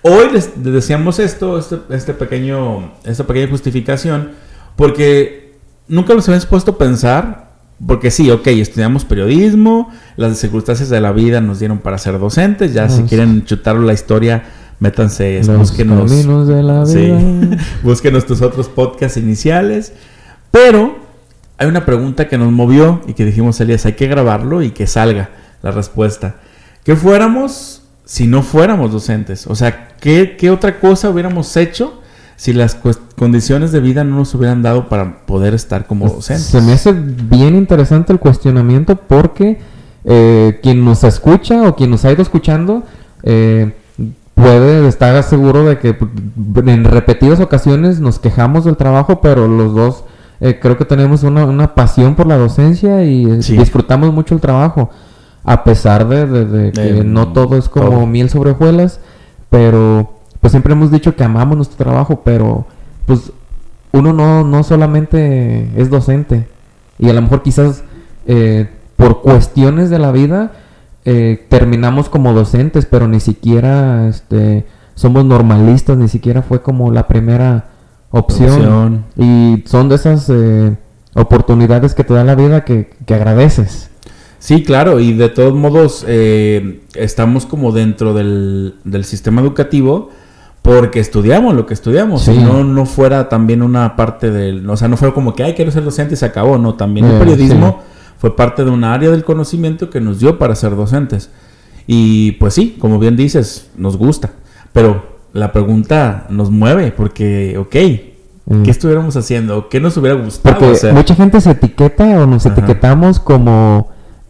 Speaker 2: Hoy les decíamos esto, este, este pequeño, esta pequeña justificación, porque nunca nos habíamos puesto a pensar, porque sí, ok, estudiamos periodismo, las circunstancias de la vida nos dieron para ser docentes, ya si quieren chutar la historia, métanse,
Speaker 1: Los
Speaker 2: búsquenos,
Speaker 1: caminos de la
Speaker 2: sí, búsquenos tus otros podcasts iniciales, pero hay una pregunta que nos movió y que dijimos, Elías, hay que grabarlo y que salga la respuesta. ¿Qué fuéramos si no fuéramos docentes? O sea, ¿qué, qué otra cosa hubiéramos hecho si las condiciones de vida no nos hubieran dado para poder estar como docentes?
Speaker 1: Se me hace bien interesante el cuestionamiento porque eh, quien nos escucha o quien nos ha ido escuchando eh, puede estar seguro de que en repetidas ocasiones nos quejamos del trabajo, pero los dos eh, creo que tenemos una, una pasión por la docencia y eh,
Speaker 2: Sí.
Speaker 1: disfrutamos mucho el trabajo. A pesar de, de- de que
Speaker 2: Eh,
Speaker 1: no todo es como
Speaker 2: todo.
Speaker 1: miel sobre hojuelas, pero pues siempre hemos dicho que amamos nuestro trabajo, pero pues uno no, no solamente es docente. Y a lo mejor quizás eh, por cuestiones de la vida eh, terminamos como docentes, pero ni siquiera este, somos normalistas, ni siquiera fue como la primera opción.
Speaker 2: Opción.
Speaker 1: Y son de esas eh, oportunidades que te da la vida que, que agradeces.
Speaker 2: Sí, claro, y de todos modos eh, estamos como dentro del, del sistema educativo porque estudiamos lo que estudiamos.
Speaker 1: Sí.
Speaker 2: Si no, no fuera también una parte del... O sea, no fue como que, ay, quiero ser docente y se acabó. No, también el
Speaker 1: Eh,
Speaker 2: periodismo fue parte de un área del conocimiento que nos dio para ser docentes. Y pues sí, como bien dices, nos gusta. Pero la pregunta nos mueve porque, ok,
Speaker 1: Mm.
Speaker 2: ¿qué estuviéramos haciendo? ¿Qué nos hubiera gustado
Speaker 1: Porque
Speaker 2: hacer?
Speaker 1: mucha gente se etiqueta o nos
Speaker 2: Ajá.
Speaker 1: etiquetamos como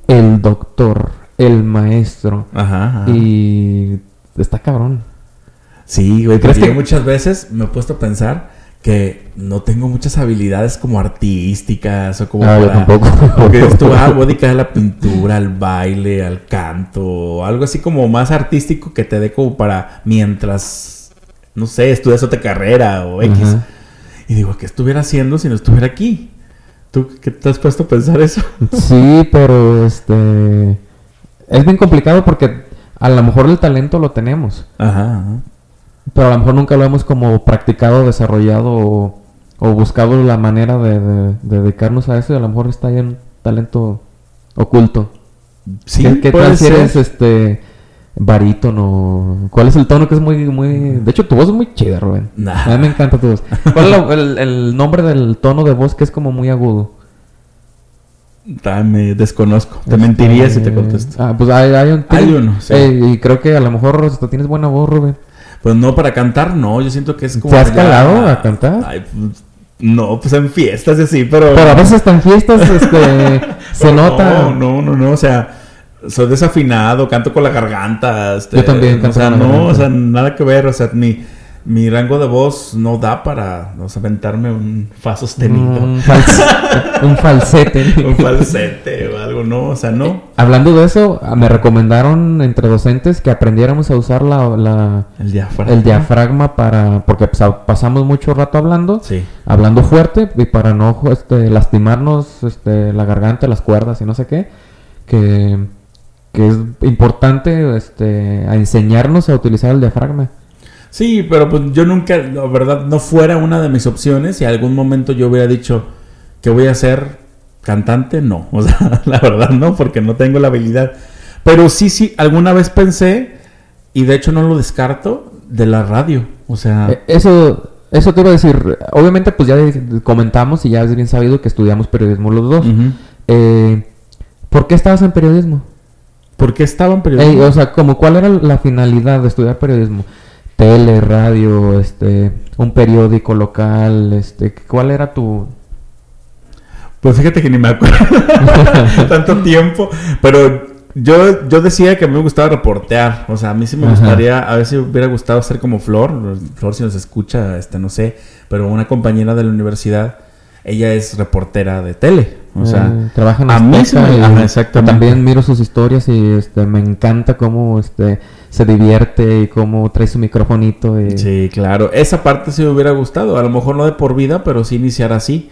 Speaker 1: el doctor, el maestro.
Speaker 2: Ajá, ajá.
Speaker 1: Y está cabrón.
Speaker 2: Sí, güey,
Speaker 1: ¿Crees
Speaker 2: porque yo
Speaker 1: que-
Speaker 2: muchas veces me he puesto a pensar que no tengo muchas habilidades como artísticas o como
Speaker 1: Ah, yo
Speaker 2: para-
Speaker 1: tampoco.
Speaker 2: Porque esto ah, voy a dedicar a la pintura, al baile, al canto, algo así como más artístico que te dé como para mientras, no sé, estudias otra carrera o X.
Speaker 1: Ajá.
Speaker 2: Y digo, ¿qué estuviera haciendo si no estuviera aquí? ¿Tú qué te has puesto a pensar eso?
Speaker 1: Sí, pero este es bien complicado porque a lo mejor el talento lo tenemos,
Speaker 2: Ajá, ajá.
Speaker 1: pero a lo mejor nunca lo hemos como practicado, desarrollado o, o buscado la manera de, de- de dedicarnos a eso y a lo mejor está ahí un talento oculto.
Speaker 2: Sí,
Speaker 1: ¿Qué, qué
Speaker 2: puede
Speaker 1: tal si
Speaker 2: ser.
Speaker 1: eres este barítono? ¿Cuál es el tono que es muy muy de hecho tu voz es muy chida, Rubén?
Speaker 2: Nah.
Speaker 1: A mí me encanta tu voz. ¿Cuál es la- el, el nombre del tono de voz que es como muy agudo?
Speaker 2: Ah, me desconozco. Te mentiría si te contesto.
Speaker 1: Ah, pues hay, hay un
Speaker 2: Hay uno, sí.
Speaker 1: Eh, y creo que a lo mejor hasta tienes buena voz, Rubén.
Speaker 2: Pues no, para cantar no. Yo siento que es como.
Speaker 1: ¿Te has
Speaker 2: ya-
Speaker 1: calado a cantar?
Speaker 2: Ay, pues, no, pues en fiestas y así, pero.
Speaker 1: Pero a veces hasta en fiestas este, se nota.
Speaker 2: No, no, no, no. O sea, soy desafinado, canto con la garganta. este,
Speaker 1: Yo también
Speaker 2: O
Speaker 1: canto
Speaker 2: sea,
Speaker 1: con la
Speaker 2: no,
Speaker 1: garganta.
Speaker 2: o sea, nada que ver. O sea, mi, mi rango de voz no da para o sea, aventarme un fa sostenido.
Speaker 1: Un, false- un falsete.
Speaker 2: un falsete o algo, no. O sea, no.
Speaker 1: Hablando de eso, ah, me recomendaron entre docentes que aprendiéramos a usar la, la-
Speaker 2: El diafragma.
Speaker 1: el diafragma para... Porque pues, pasamos mucho rato hablando,
Speaker 2: Sí.
Speaker 1: hablando fuerte y para no este, lastimarnos este, la garganta, las cuerdas y no sé qué, que, que es importante este, a enseñarnos a utilizar el diafragma.
Speaker 2: Sí, pero pues yo nunca, la verdad, no fuera una de mis opciones. Si algún momento yo hubiera dicho que voy a ser cantante, no. O sea, la verdad no, porque no tengo la habilidad. Pero sí, sí, alguna vez pensé, y de hecho no lo descarto, de la radio. O sea,
Speaker 1: Eh, Eso, eso te iba a decir. Obviamente, pues ya comentamos y ya es bien sabido que estudiamos periodismo los dos. Eh, ¿Por qué estabas en periodismo?
Speaker 2: ¿Por qué estaban
Speaker 1: Ey,
Speaker 2: periodismo?
Speaker 1: o sea, como cuál era la finalidad de estudiar periodismo? Tele, radio, este, un periódico local, este, ¿cuál era tu...?
Speaker 2: Pues fíjate que ni me acuerdo tanto tiempo, pero yo, yo decía que a mí me gustaba reportear, o sea, a mí sí me
Speaker 1: Ajá.
Speaker 2: gustaría, a ver si hubiera gustado ser como Flor, Flor si nos escucha, este, no sé, pero una compañera de la universidad, ella es reportera de tele, o sea,
Speaker 1: eh, trabaja en
Speaker 2: a mí me- ajá, exactamente.
Speaker 1: También miro sus historias y este, me encanta cómo este, se divierte y cómo trae su microfonito. Y...
Speaker 2: Sí, claro. Esa parte sí me hubiera gustado. A lo mejor no de por vida, pero sí iniciar así.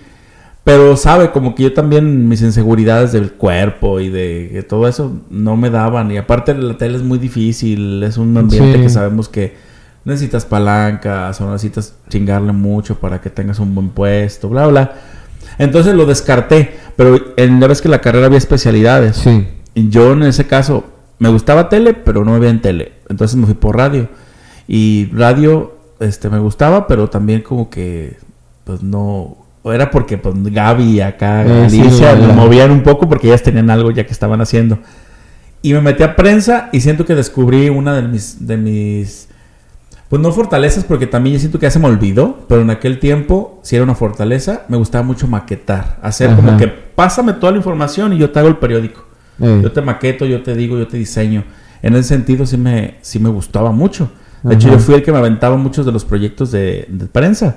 Speaker 2: Pero sabe, como que yo también mis inseguridades del cuerpo y de todo eso no me daban. Y aparte la tele es muy difícil. Es un ambiente
Speaker 1: Sí.
Speaker 2: que sabemos que necesitas palancas o necesitas chingarle mucho para que tengas un buen puesto, bla, bla. Entonces lo descarté. Pero en la vez que la carrera había especialidades.
Speaker 1: Sí.
Speaker 2: Y yo en ese caso me gustaba tele, pero no me veía en tele. Entonces me fui por radio. Y radio este me gustaba, pero también como que pues no era porque pues Gaby acá
Speaker 1: Eh, sí,
Speaker 2: movían un poco porque ellas tenían algo ya que estaban haciendo. Y me metí a prensa y siento que descubrí una de mis de mis pues no fortalezas porque también yo siento que ya se me olvidó, pero en aquel tiempo si era una fortaleza, me gustaba mucho maquetar, hacer como que pásame toda la información y yo te hago el periódico. Yo te maqueto, yo te digo, yo te diseño. En ese sentido sí me, sí me gustaba mucho. De hecho, yo fui el que me aventaba muchos de los proyectos de, de prensa.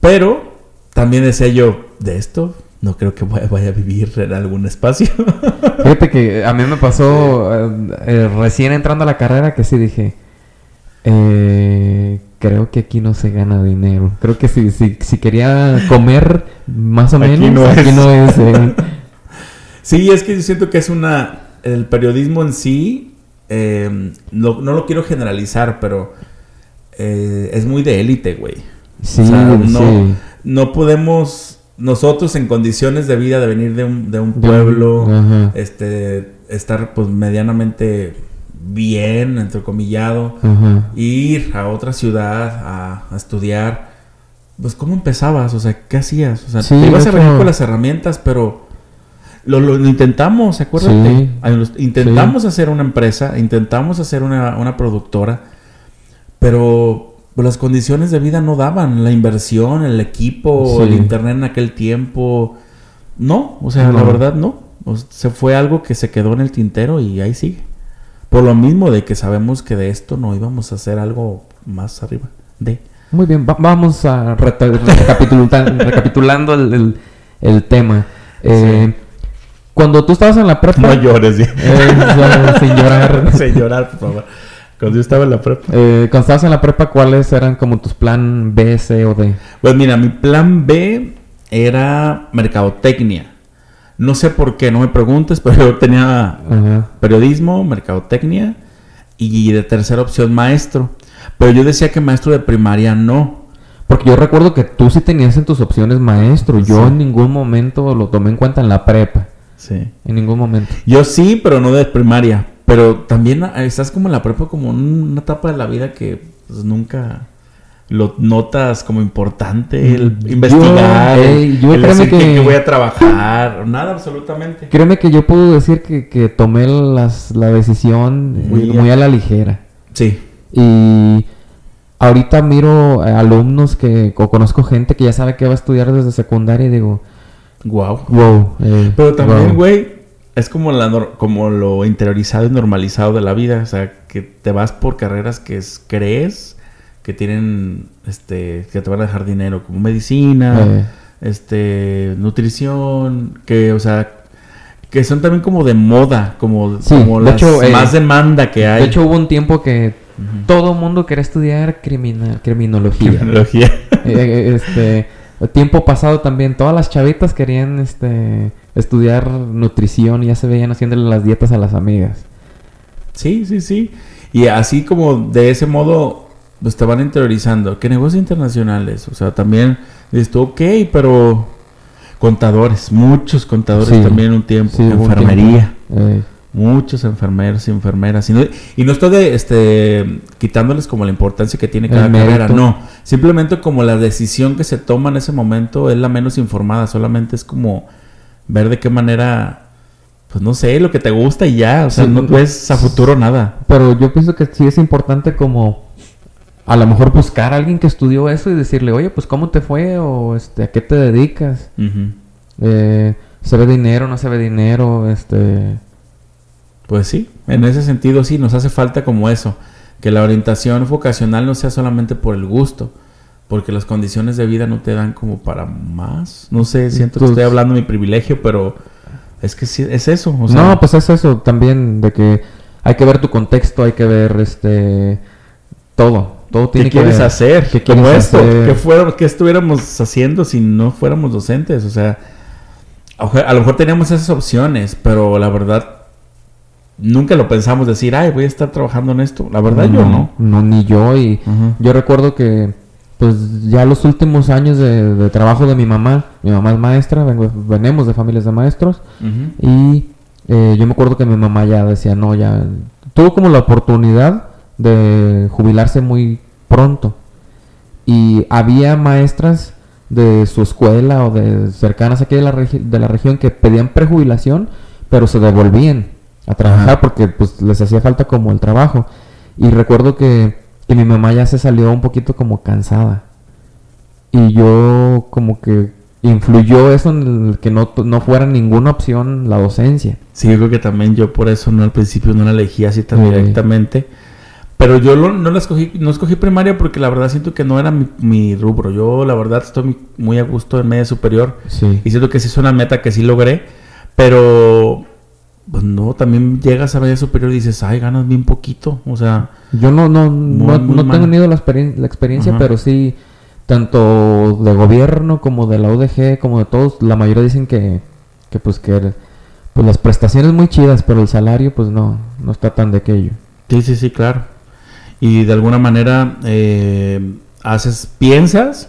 Speaker 2: Pero también decía yo, de esto no creo que vaya, vaya a vivir en algún espacio.
Speaker 1: Fíjate que a mí me pasó eh, eh, recién entrando a la carrera que sí dije, eh, creo que aquí no se gana dinero. Creo que si, si, si quería comer más o
Speaker 2: Aquí
Speaker 1: menos,
Speaker 2: no
Speaker 1: aquí
Speaker 2: es.
Speaker 1: no es. eh.
Speaker 2: sí, es que yo siento que es una... El periodismo en sí, eh, no, no lo quiero generalizar, pero eh, es muy de élite, güey.
Speaker 1: Sí,
Speaker 2: O sea, no,
Speaker 1: sí.
Speaker 2: no podemos nosotros en condiciones de vida de venir de un, de un
Speaker 1: De un-
Speaker 2: pueblo, este, estar pues medianamente bien, entrecomillado,
Speaker 1: Ajá.
Speaker 2: ir a otra ciudad a, a estudiar, pues ¿cómo empezabas? O sea, ¿qué hacías? O sea,
Speaker 1: Sí,
Speaker 2: te ibas a venir con las herramientas, pero Lo, lo- lo intentamos, acuérdate.
Speaker 1: Sí.
Speaker 2: Intentamos hacer una empresa, intentamos hacer una, una productora, pero pues, las condiciones de vida no daban. La inversión, el equipo, el internet en aquel tiempo. No, o sea, la
Speaker 1: No.
Speaker 2: verdad no. O sea, se fue algo que se quedó en el tintero y ahí sigue. Por lo mismo de que sabemos que de esto no íbamos a hacer algo más arriba. De.
Speaker 1: Muy bien, va- vamos a recapitulando el, el- el tema. Eh, Cuando tú estabas en la prepa...
Speaker 2: No llores.
Speaker 1: Eh, sin llorar.
Speaker 2: Sin llorar, por favor. Cuando yo estaba en la prepa.
Speaker 1: Eh, cuando estabas en la prepa, ¿cuáles eran como tus plan B, C o D?
Speaker 2: Pues mira, mi plan B era mercadotecnia. No sé por qué, no me preguntes, pero yo tenía
Speaker 1: Ajá.
Speaker 2: periodismo, mercadotecnia y de tercera opción maestro. Pero yo decía que maestro de primaria no.
Speaker 1: Porque yo recuerdo que tú sí tenías en tus opciones maestro. Yo en ningún momento lo tomé en cuenta en la prepa.
Speaker 2: Sí.
Speaker 1: En ningún momento.
Speaker 2: Yo sí, pero no de primaria. Pero también ah, estás como en la prepa, como en una etapa de la vida que pues, nunca lo notas como importante, el
Speaker 1: Mm, Yo,
Speaker 2: investigar, el-
Speaker 1: ey, yo
Speaker 2: el decir que, voy a trabajar, nada absolutamente.
Speaker 1: Créeme que yo puedo decir que, que tomé las, la decisión muy,
Speaker 2: a-
Speaker 1: la ligera.
Speaker 2: Sí,
Speaker 1: Y ahorita miro alumnos que o conozco gente que ya sabe que va a estudiar desde secundaria y digo,
Speaker 2: wow.
Speaker 1: wow. eh,
Speaker 2: Pero también,
Speaker 1: wow".
Speaker 2: güey, es como, la como lo interiorizado y normalizado de la vida. O sea, que te vas por carreras que es- crees que tienen, este, que te van a dejar dinero, como medicina,
Speaker 1: Eh.
Speaker 2: este, nutrición, que, o sea, que son también como de moda, como,
Speaker 1: Sí,
Speaker 2: como
Speaker 1: de
Speaker 2: las
Speaker 1: hecho, eh,
Speaker 2: más demanda que hay.
Speaker 1: De hecho, hubo un tiempo que todo mundo quería estudiar crimina- criminología.
Speaker 2: Criminología.
Speaker 1: Eh, este, tiempo pasado también, todas las chavitas querían este, estudiar nutrición y ya se veían haciéndole las dietas a las amigas.
Speaker 2: Sí, sí, sí. Y así como de ese modo pues te van interiorizando. Que negocios internacionales. O sea, también tú, ok, pero contadores, muchos contadores
Speaker 1: Sí.
Speaker 2: también en un tiempo.
Speaker 1: Sí, hubo un
Speaker 2: Enfermería.
Speaker 1: tiempo. Eh,
Speaker 2: Muchos enfermeros y enfermeras. Y no, y no estoy de, este, quitándoles como la importancia que tiene cada carrera. No. Simplemente como la decisión que se toma en ese momento es la menos informada. Solamente es como ver de qué manera, pues no sé, lo que te gusta y ya. O sea,
Speaker 1: Sí,
Speaker 2: no- ves a futuro nada.
Speaker 1: Pero yo pienso que sí es importante como a lo mejor buscar a alguien que estudió eso y decirle, oye, pues ¿cómo te fue? O este, ¿a qué te dedicas? Eh, ¿Se ve dinero? ¿No se ve dinero? Este...
Speaker 2: Pues sí, en ese sentido sí, nos hace falta como eso, que la orientación vocacional no sea solamente por el gusto, porque las condiciones de vida no te dan como para más. No sé, siento que
Speaker 1: Pues-
Speaker 2: estoy hablando de mi privilegio, pero es que sí, es eso. O sea,
Speaker 1: no, pues es eso también, de que hay que ver tu contexto, hay que ver este todo. Todo
Speaker 2: ¿qué
Speaker 1: que
Speaker 2: quieres
Speaker 1: ver.
Speaker 2: hacer?
Speaker 1: ¿Qué
Speaker 2: como
Speaker 1: quieres
Speaker 2: esto,
Speaker 1: hacer?
Speaker 2: ¿qué, fuera- qué estuviéramos haciendo si no fuéramos docentes? O sea, a lo- mejor teníamos esas opciones, pero la verdad, nunca lo pensamos decir, ay, voy a estar trabajando en esto. La verdad, yo no.
Speaker 1: No, ni yo. Y yo recuerdo que, pues ya los últimos años de, de trabajo de mi mamá, mi mamá es maestra, vengo, venimos de familias de maestros, y eh, yo me acuerdo que mi mamá ya decía, no, ya tuvo como la oportunidad de jubilarse muy pronto. Y había maestras de su escuela o de cercanas aquí de la, regi- de la región que pedían prejubilación, pero se devolvían a trabajar
Speaker 2: Ajá.
Speaker 1: porque pues les hacía falta como el trabajo. Y recuerdo que, que mi mamá ya se salió un poquito como cansada. Y yo como que influyó eso en el que no, no fuera ninguna opción la docencia.
Speaker 2: Sí, yo creo que también yo por eso no al principio no la elegí así tan
Speaker 1: Sí.
Speaker 2: directamente. Pero yo lo- no la escogí, no escogí primaria porque la verdad siento que no era mi, mi rubro. Yo la verdad estoy muy, a gusto en media superior.
Speaker 1: Sí.
Speaker 2: Y siento que sí es una meta que sí logré. Pero pues no, también llegas a media superior y dices, ay, ganas bien poquito. O sea,
Speaker 1: Yo no, no,
Speaker 2: Muy,
Speaker 1: no,
Speaker 2: muy
Speaker 1: no tengo tenido la, experien- la experiencia,
Speaker 2: Ajá.
Speaker 1: pero sí, tanto de gobierno como de la UDG, como de todos, la mayoría dicen que, que pues que pues las prestaciones muy chidas, pero el salario pues no, no está tan de aquello.
Speaker 2: sí, sí, sí, claro. Y de alguna manera eh, haces, piensas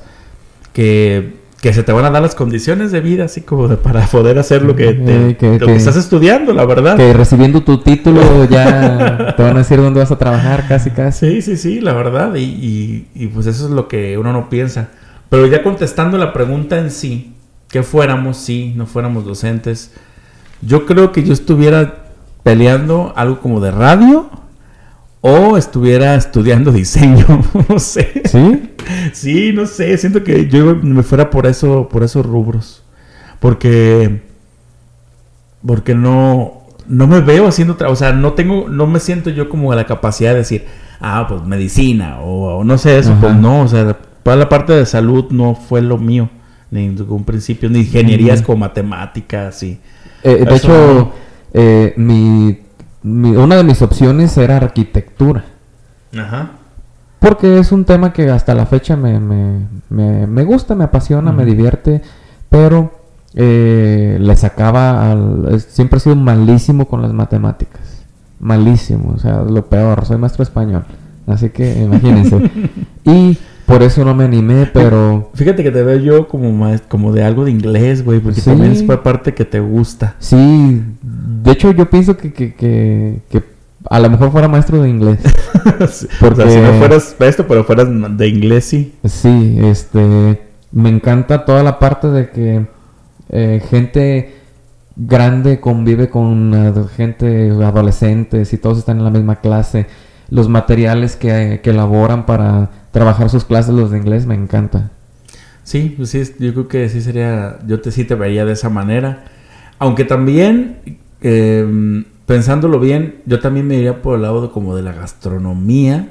Speaker 2: que, que se te van a dar las condiciones de vida, así como de, para poder hacer lo que, te-
Speaker 1: Eh, que-
Speaker 2: lo que estás estudiando, la verdad.
Speaker 1: Que recibiendo tu título ya te van a decir dónde vas a trabajar, casi casi.
Speaker 2: Sí, sí, sí, la verdad. Y, y- y, pues eso es lo que uno no piensa. Pero ya contestando la pregunta en sí, que fuéramos si no fuéramos docentes, yo creo que yo estuviera peleando algo como de radio o estuviera estudiando diseño, no sé.
Speaker 1: ¿Sí?
Speaker 2: Sí, no sé, siento que yo me fuera por eso, por esos rubros. Porque porque no no me veo haciendo o sea, no tengo no me siento yo como la capacidad de decir, ah, pues medicina o, o no sé eso,
Speaker 1: Ajá.
Speaker 2: pues no, o sea, para la parte de salud no fue lo mío ni en un principio ni ingenierías como matemáticas y
Speaker 1: Eh, de
Speaker 2: Eso
Speaker 1: hecho, eh, mi, mi- una de mis opciones era arquitectura.
Speaker 2: Ajá.
Speaker 1: Porque es un tema que hasta la fecha me, me, me, me gusta, me apasiona, me divierte, pero eh, le sacaba al... Siempre he sido malísimo con las matemáticas. Malísimo, o sea, lo peor. Soy maestro español. Así que imagínense. y por eso no me animé, pero...
Speaker 2: Fíjate que te veo yo como maes- como de algo de inglés, güey, porque
Speaker 1: Sí.
Speaker 2: también es parte que te gusta.
Speaker 1: Sí, de hecho yo pienso que, que, que, que a lo mejor fuera maestro de inglés.
Speaker 2: Sí,
Speaker 1: Porque-
Speaker 2: O sea, si no fueras esto, pero fueras de inglés, sí.
Speaker 1: Sí, este, me encanta toda la parte de que eh, gente grande convive con eh, gente adolescentes y todos están en la misma clase. Los materiales que, que elaboran para trabajar sus clases, los de inglés, me encanta.
Speaker 2: Sí, pues sí, yo creo que sí sería, yo te sí te vería de esa manera. Aunque también, eh, pensándolo bien, yo también me iría por el lado como de la gastronomía,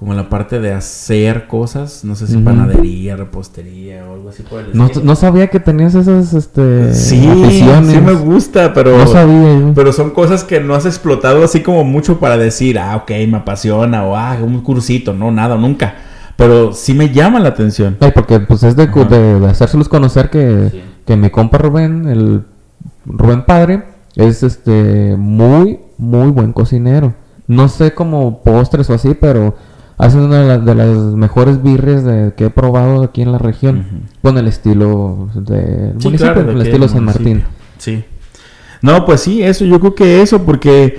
Speaker 2: como la parte de hacer cosas, no sé si panadería, repostería o algo así por el
Speaker 1: No,
Speaker 2: estilo.
Speaker 1: no sabía que tenías esas este,
Speaker 2: sí,
Speaker 1: aficiones.
Speaker 2: sí me gusta, pero
Speaker 1: No sabía yo.
Speaker 2: Pero son cosas que no has explotado así como mucho para decir, ah, ok, me apasiona, o ah, un cursito, no, nada, nunca. Pero sí me llama la atención.
Speaker 1: Ay, porque pues es de, de, de hacérselos conocer que,
Speaker 2: Sí.
Speaker 1: que mi compa Rubén, el Rubén padre, es este muy, muy buen cocinero. No sé como postres o así, pero hace una de, las- de las mejores birrias de, que he probado aquí en la región.
Speaker 2: Ujú.
Speaker 1: Con el estilo de
Speaker 2: Sí,
Speaker 1: municipio,
Speaker 2: claro, de
Speaker 1: el estilo San
Speaker 2: municipio.
Speaker 1: Martín.
Speaker 2: Sí. No, pues sí, eso, yo creo que eso, porque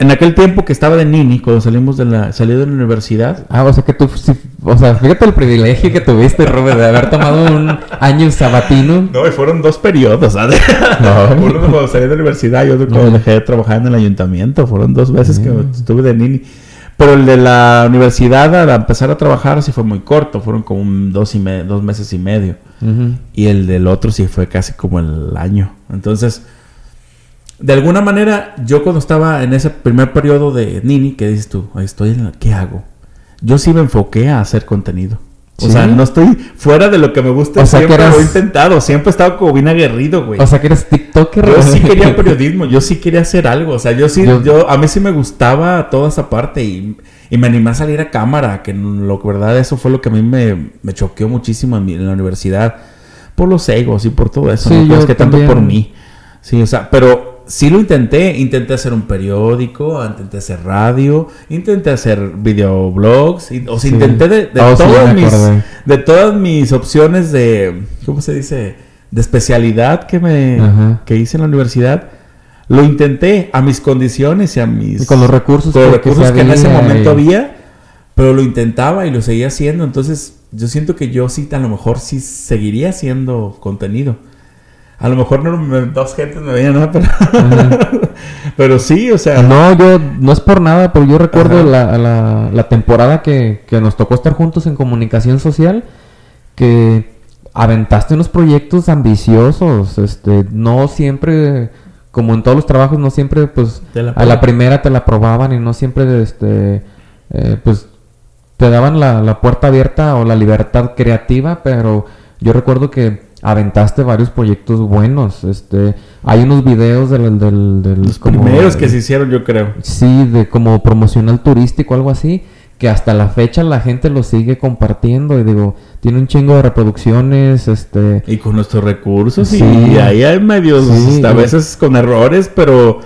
Speaker 2: en aquel tiempo que estaba de Nini, cuando salimos de la, salí de la universidad,
Speaker 1: Ah, o sea que tú, sí, o sea, fíjate el privilegio que tuviste, Rubén, de haber tomado un año sabatino.
Speaker 2: no, y fueron dos periodos, ¿sabes?
Speaker 1: No.
Speaker 2: Uno cuando salí de la universidad y otro cuando dejé de trabajar en el ayuntamiento, fueron dos veces que estuve de Nini. Pero el de la universidad, al empezar a trabajar, sí fue muy corto, fueron como un dos, y me- dos meses y medio. Y el del otro sí fue casi como el año. Entonces, de alguna manera, yo cuando estaba en ese primer periodo de Nini, que dices tú, "Ay, estoy en la- ¿qué hago? Yo sí me enfoqué a hacer contenido. O
Speaker 1: ¿Sí?
Speaker 2: sea, no estoy fuera de lo que me gusta.
Speaker 1: O sea, que
Speaker 2: siempre
Speaker 1: eras-
Speaker 2: lo he intentado. Siempre he estado como bien aguerrido, güey.
Speaker 1: O sea que eres TikToker.
Speaker 2: yo sí quería periodismo. Yo sí quería hacer algo. O sea, yo sí,
Speaker 1: Yo-
Speaker 2: yo, a mí sí me gustaba toda esa parte y, y me animé a salir a cámara. Que lo que verdad, eso fue lo que a mí me, me choqueó muchísimo en, mi- en la universidad. Por los egos y por todo eso.
Speaker 1: Sí,
Speaker 2: no
Speaker 1: yo
Speaker 2: creas que tanto por mí. Sí, o sea, pero sí lo intenté. Intenté hacer un periódico, intenté hacer radio, intenté hacer videoblogs. O sea,
Speaker 1: Sí.
Speaker 2: intenté de, de
Speaker 1: Oh, sí,
Speaker 2: todas mis, de todas mis opciones de, ¿cómo se dice? De especialidad que me
Speaker 1: Ajá.
Speaker 2: que hice en la universidad. Lo intenté a mis condiciones y a mis
Speaker 1: Y con los recursos
Speaker 2: con los
Speaker 1: que
Speaker 2: recursos que en ese momento
Speaker 1: y-
Speaker 2: había, pero lo intentaba y lo seguía haciendo. Entonces, yo siento que yo sí, a lo mejor sí seguiría haciendo contenido. A lo mejor no me- dos gentes me veían nada, pero, pero sí, o sea,
Speaker 1: No, yo no es por nada, pero yo recuerdo la, la, la temporada que, que nos tocó estar juntos en comunicación social, que aventaste unos proyectos ambiciosos, este, no siempre, como en todos los trabajos, no siempre, pues,
Speaker 2: la
Speaker 1: a la primera te la aprobaban y no siempre, este, eh, pues, te daban la, la puerta abierta o la libertad creativa, pero yo recuerdo que aventaste varios proyectos buenos, este, hay unos videos del, del, del
Speaker 2: los
Speaker 1: como-
Speaker 2: primeros que se hicieron, yo creo.
Speaker 1: Sí, de como promocional turístico, algo así, que hasta la fecha la gente lo sigue compartiendo y digo, tiene un chingo de reproducciones, este,
Speaker 2: Y con nuestros recursos,
Speaker 1: Sí.
Speaker 2: y ahí hay medios,
Speaker 1: Sí,
Speaker 2: a veces con errores, pero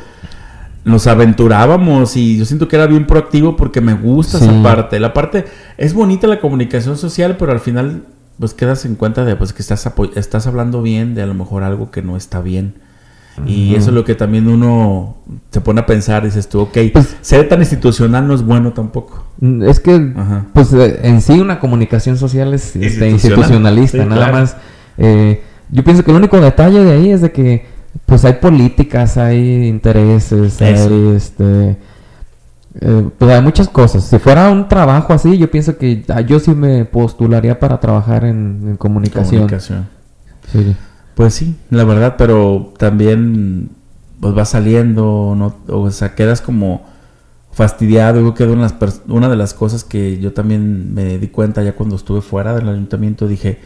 Speaker 2: nos aventurábamos y yo siento que era bien proactivo porque me gusta
Speaker 1: Sí.
Speaker 2: esa parte. La parte, es bonita la comunicación social, pero al final pues quedas en cuenta de pues que estás, estás hablando bien de a lo mejor algo que no está bien. Y eso es lo que también uno se pone a pensar, dices tú, ok,
Speaker 1: Pues-
Speaker 2: ser tan institucional no es bueno tampoco.
Speaker 1: mm, es que,
Speaker 2: Ajá.
Speaker 1: pues eh, en sí una comunicación social es este,
Speaker 2: Institucional.
Speaker 1: institucionalista,
Speaker 2: Sí,
Speaker 1: nada
Speaker 2: claro.
Speaker 1: más. eh, yo pienso que el único detalle de ahí es de que pues hay políticas, hay intereses,
Speaker 2: Eso.
Speaker 1: hay este... eh, pues hay muchas cosas. Si fuera un trabajo así, yo pienso que yo sí me postularía para trabajar en, en comunicación.
Speaker 2: Comunicación.
Speaker 1: Sí.
Speaker 2: Pues sí, la verdad, pero también pues va saliendo, no, o sea, quedas como fastidiado. Yo creo que una de, las una de las cosas que yo también me di cuenta ya cuando estuve fuera del ayuntamiento, dije,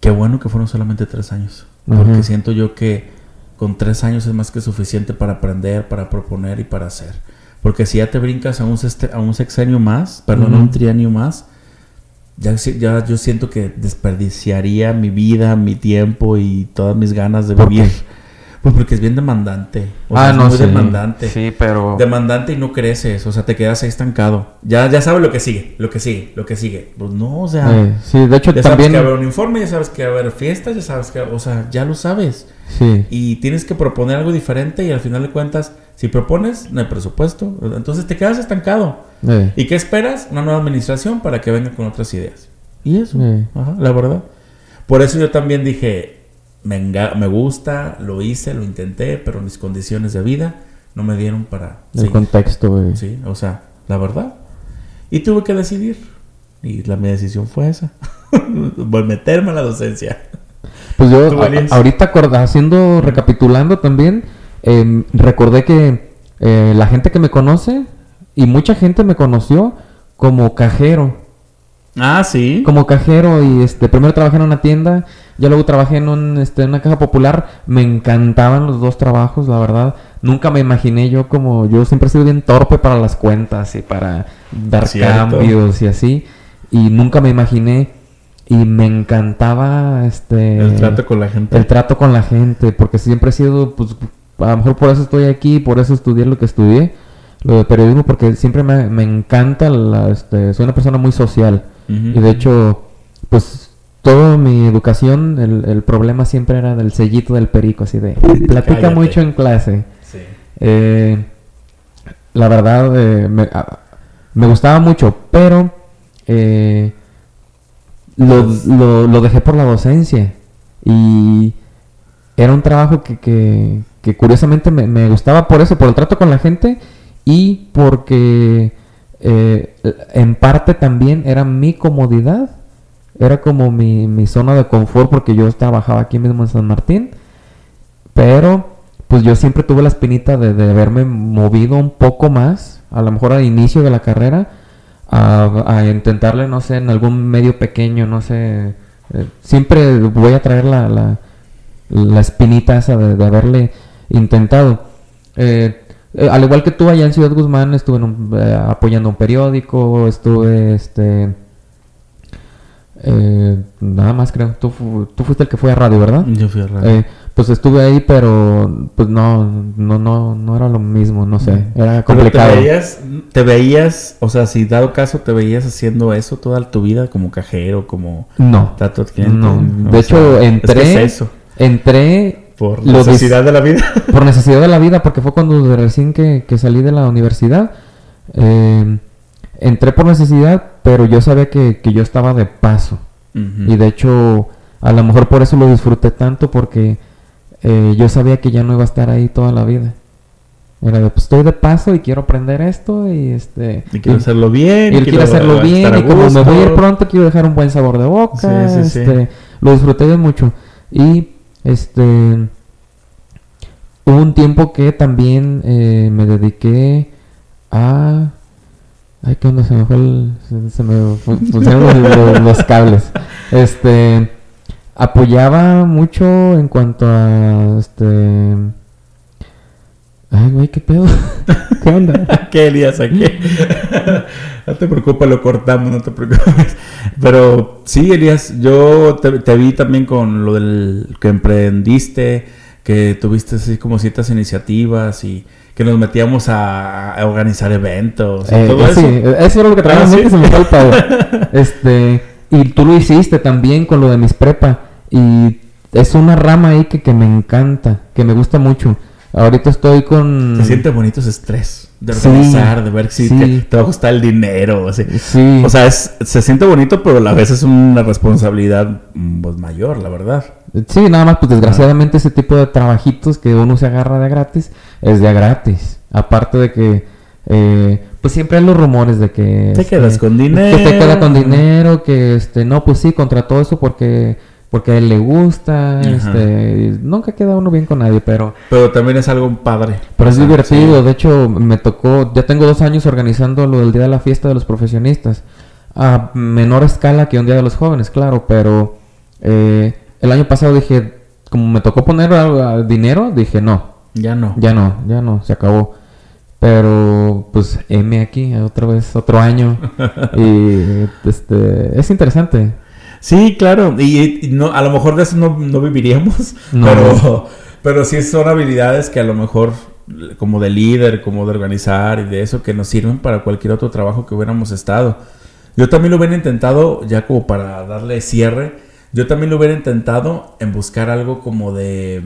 Speaker 2: qué bueno que fueron solamente tres años. Porque siento yo que con tres años es más que suficiente para aprender, para proponer y para hacer. Porque si ya te brincas a un, a un sexenio más, perdón, a un trienio más, ya, ya yo siento que desperdiciaría mi vida, mi tiempo y todas mis ganas de
Speaker 1: ¿Por
Speaker 2: vivir. Pues porque es bien demandante. O
Speaker 1: ah,
Speaker 2: sea, es
Speaker 1: no,
Speaker 2: muy
Speaker 1: sí.
Speaker 2: demandante.
Speaker 1: Sí, pero...
Speaker 2: Demandante y no creces, o sea, te quedas ahí estancado. Ya, ya sabes lo que sigue, lo que sigue, lo que sigue. Pues no, o sea,
Speaker 1: Eh, sí, de hecho
Speaker 2: ya
Speaker 1: también...
Speaker 2: sabes que va a haber un informe, ya sabes que va a haber fiestas, ya sabes que, o sea, ya lo sabes.
Speaker 1: Sí.
Speaker 2: Y tienes que proponer algo diferente y al final de cuentas, si propones, no hay presupuesto, entonces te quedas estancado.
Speaker 1: eh,
Speaker 2: ¿Y qué esperas? Una nueva administración para que venga con otras ideas. Y eso,
Speaker 1: eh.
Speaker 2: ajá, la verdad. Por eso yo también dije, me, me gusta, lo hice, lo intenté, pero mis condiciones de vida no me dieron para
Speaker 1: El
Speaker 2: seguir.
Speaker 1: contexto, eh.
Speaker 2: Sí, o sea, la verdad. Y tuve que decidir. Y la mi decisión fue esa. Meterme a la docencia.
Speaker 1: Pues yo ahorita haciendo, recapitulando también, em, recordé que eh, la gente que me conoce y mucha gente me conoció como cajero,
Speaker 2: Ah, sí.
Speaker 1: como cajero y este primero trabajé en una tienda, ya luego trabajé en un, este, en una caja popular, me encantaban los dos trabajos, la verdad, nunca me imaginé yo como, yo siempre he sido bien torpe para las cuentas y para dar
Speaker 2: Cierto.
Speaker 1: cambios y así, y nunca me imaginé y me encantaba este
Speaker 2: El trato con la gente.
Speaker 1: el trato con la gente, porque siempre he sido, pues, a lo mejor por eso estoy aquí, por eso estudié lo que estudié, lo de periodismo, porque siempre me, me encanta, la, este, soy una persona muy social, y de hecho, pues, toda mi educación, el, el problema siempre era del sellito del perico, así de, platica
Speaker 2: Cállate.
Speaker 1: mucho en clase.
Speaker 2: Sí.
Speaker 1: Eh, la verdad, eh, me, a- me gustaba mucho, pero eh, lo, lo- lo dejé por la docencia. Y era un trabajo que, que- que curiosamente me, me gustaba por eso, por el trato con la gente y porque eh, en parte también era mi comodidad. Era como mi, mi zona de confort porque yo trabajaba aquí mismo en San Martín. Pero pues yo siempre tuve la espinita de, de haberme movido un poco más, a lo mejor al inicio de la carrera, a, intentarle, no sé, en algún medio pequeño, no sé. eh, siempre voy a traer la, la, la espinita esa de, de haberle intentado. Eh, eh, al igual que tú allá en Ciudad Guzmán, estuve en un- eh, apoyando un periódico, estuve este... eh, nada más creo, tú, fu- tú fuiste el que fue a radio, ¿verdad?
Speaker 2: Yo fui a radio.
Speaker 1: Eh, pues estuve ahí, pero pues no, no, no, no era lo mismo, no sé, era
Speaker 2: Pero
Speaker 1: complicado.
Speaker 2: te veías, te veías, o sea, si dado caso te veías haciendo eso toda tu vida como cajero, como
Speaker 1: No,
Speaker 2: de
Speaker 1: no.
Speaker 2: O
Speaker 1: De
Speaker 2: sea,
Speaker 1: hecho,
Speaker 2: es que
Speaker 1: entré,
Speaker 2: es eso,
Speaker 1: entré
Speaker 2: por necesidad de la vida.
Speaker 1: por necesidad de la vida, porque fue cuando de recién que, que salí de la universidad. eh, entré por necesidad, pero yo sabía que, que yo estaba de paso.
Speaker 2: Ujú.
Speaker 1: Y de hecho, a lo mejor por eso lo disfruté tanto, porque eh, yo sabía que ya no iba a estar ahí toda la vida. Era de, pues estoy de paso y quiero aprender esto y este...
Speaker 2: Y quiero
Speaker 1: y-
Speaker 2: hacerlo bien.
Speaker 1: y él quiere hacerlo bien y como me voy a ir
Speaker 2: gusto.
Speaker 1: pronto quiero dejar un buen sabor de boca.
Speaker 2: Sí, sí, sí.
Speaker 1: este, Lo disfruté de mucho. Y este hubo un tiempo que también eh, me dediqué a ay qué onda se me fue el, se, se me pusieron los, cables. Este apoyaba mucho en cuanto a este ay güey qué pedo qué onda
Speaker 2: ¿Qué, Elías? ¿A qué? no te preocupes, lo cortamos, no te preocupes. Pero sí, Elías, yo te, te vi también con lo del que emprendiste, que tuviste así como ciertas iniciativas y que nos metíamos a, a organizar eventos
Speaker 1: Eh,
Speaker 2: todo
Speaker 1: eh,
Speaker 2: eso.
Speaker 1: sí, eh, eso era lo que traía
Speaker 2: Ah, ¿sí?
Speaker 1: se me fue el pedo. Este, y tú lo hiciste también con lo de mis prepa. Y es una rama ahí que, que me encanta, que me gusta mucho. Ahorita estoy con...
Speaker 2: Se siente bonito ese estrés de
Speaker 1: Sí,
Speaker 2: organizar, de ver si
Speaker 1: sí.
Speaker 2: te, te va a costar el dinero. Así.
Speaker 1: Sí.
Speaker 2: O sea, es- se siente bonito, pero a la vez es una responsabilidad mm, pues, mayor, la verdad.
Speaker 1: Sí, nada más, pues desgraciadamente ese tipo de trabajitos que uno se agarra de gratis es de a gratis. Aparte de que, eh, pues siempre hay los rumores de que...
Speaker 2: Te
Speaker 1: este,
Speaker 2: quedas con dinero.
Speaker 1: Que te queda con dinero, que este, no, pues sí, contrató eso porque, porque a él le gusta,
Speaker 2: Ajá.
Speaker 1: este, nunca queda uno bien con nadie, pero...
Speaker 2: Pero también es algo padre.
Speaker 1: Pero es divertido,
Speaker 2: sí.
Speaker 1: de hecho me tocó, ya tengo dos años organizando lo del Día de la Fiesta de los Profesionistas, a menor escala que un Día de los Jóvenes, claro, pero eh, el año pasado dije, como me tocó poner algo- dinero, dije no,
Speaker 2: Ya no.
Speaker 1: ya no, ya no, se acabó. Pero pues M aquí, otra vez, otro año. y este, es interesante.
Speaker 2: Sí, claro. Y, y no, a lo mejor de eso no, no viviríamos.
Speaker 1: No.
Speaker 2: Pero, pero sí son habilidades que a lo mejor, como de líder, como de organizar y de eso, que nos sirven para cualquier otro trabajo que hubiéramos estado. Yo también lo hubiera intentado, ya como para darle cierre, yo también lo hubiera intentado en buscar algo como de,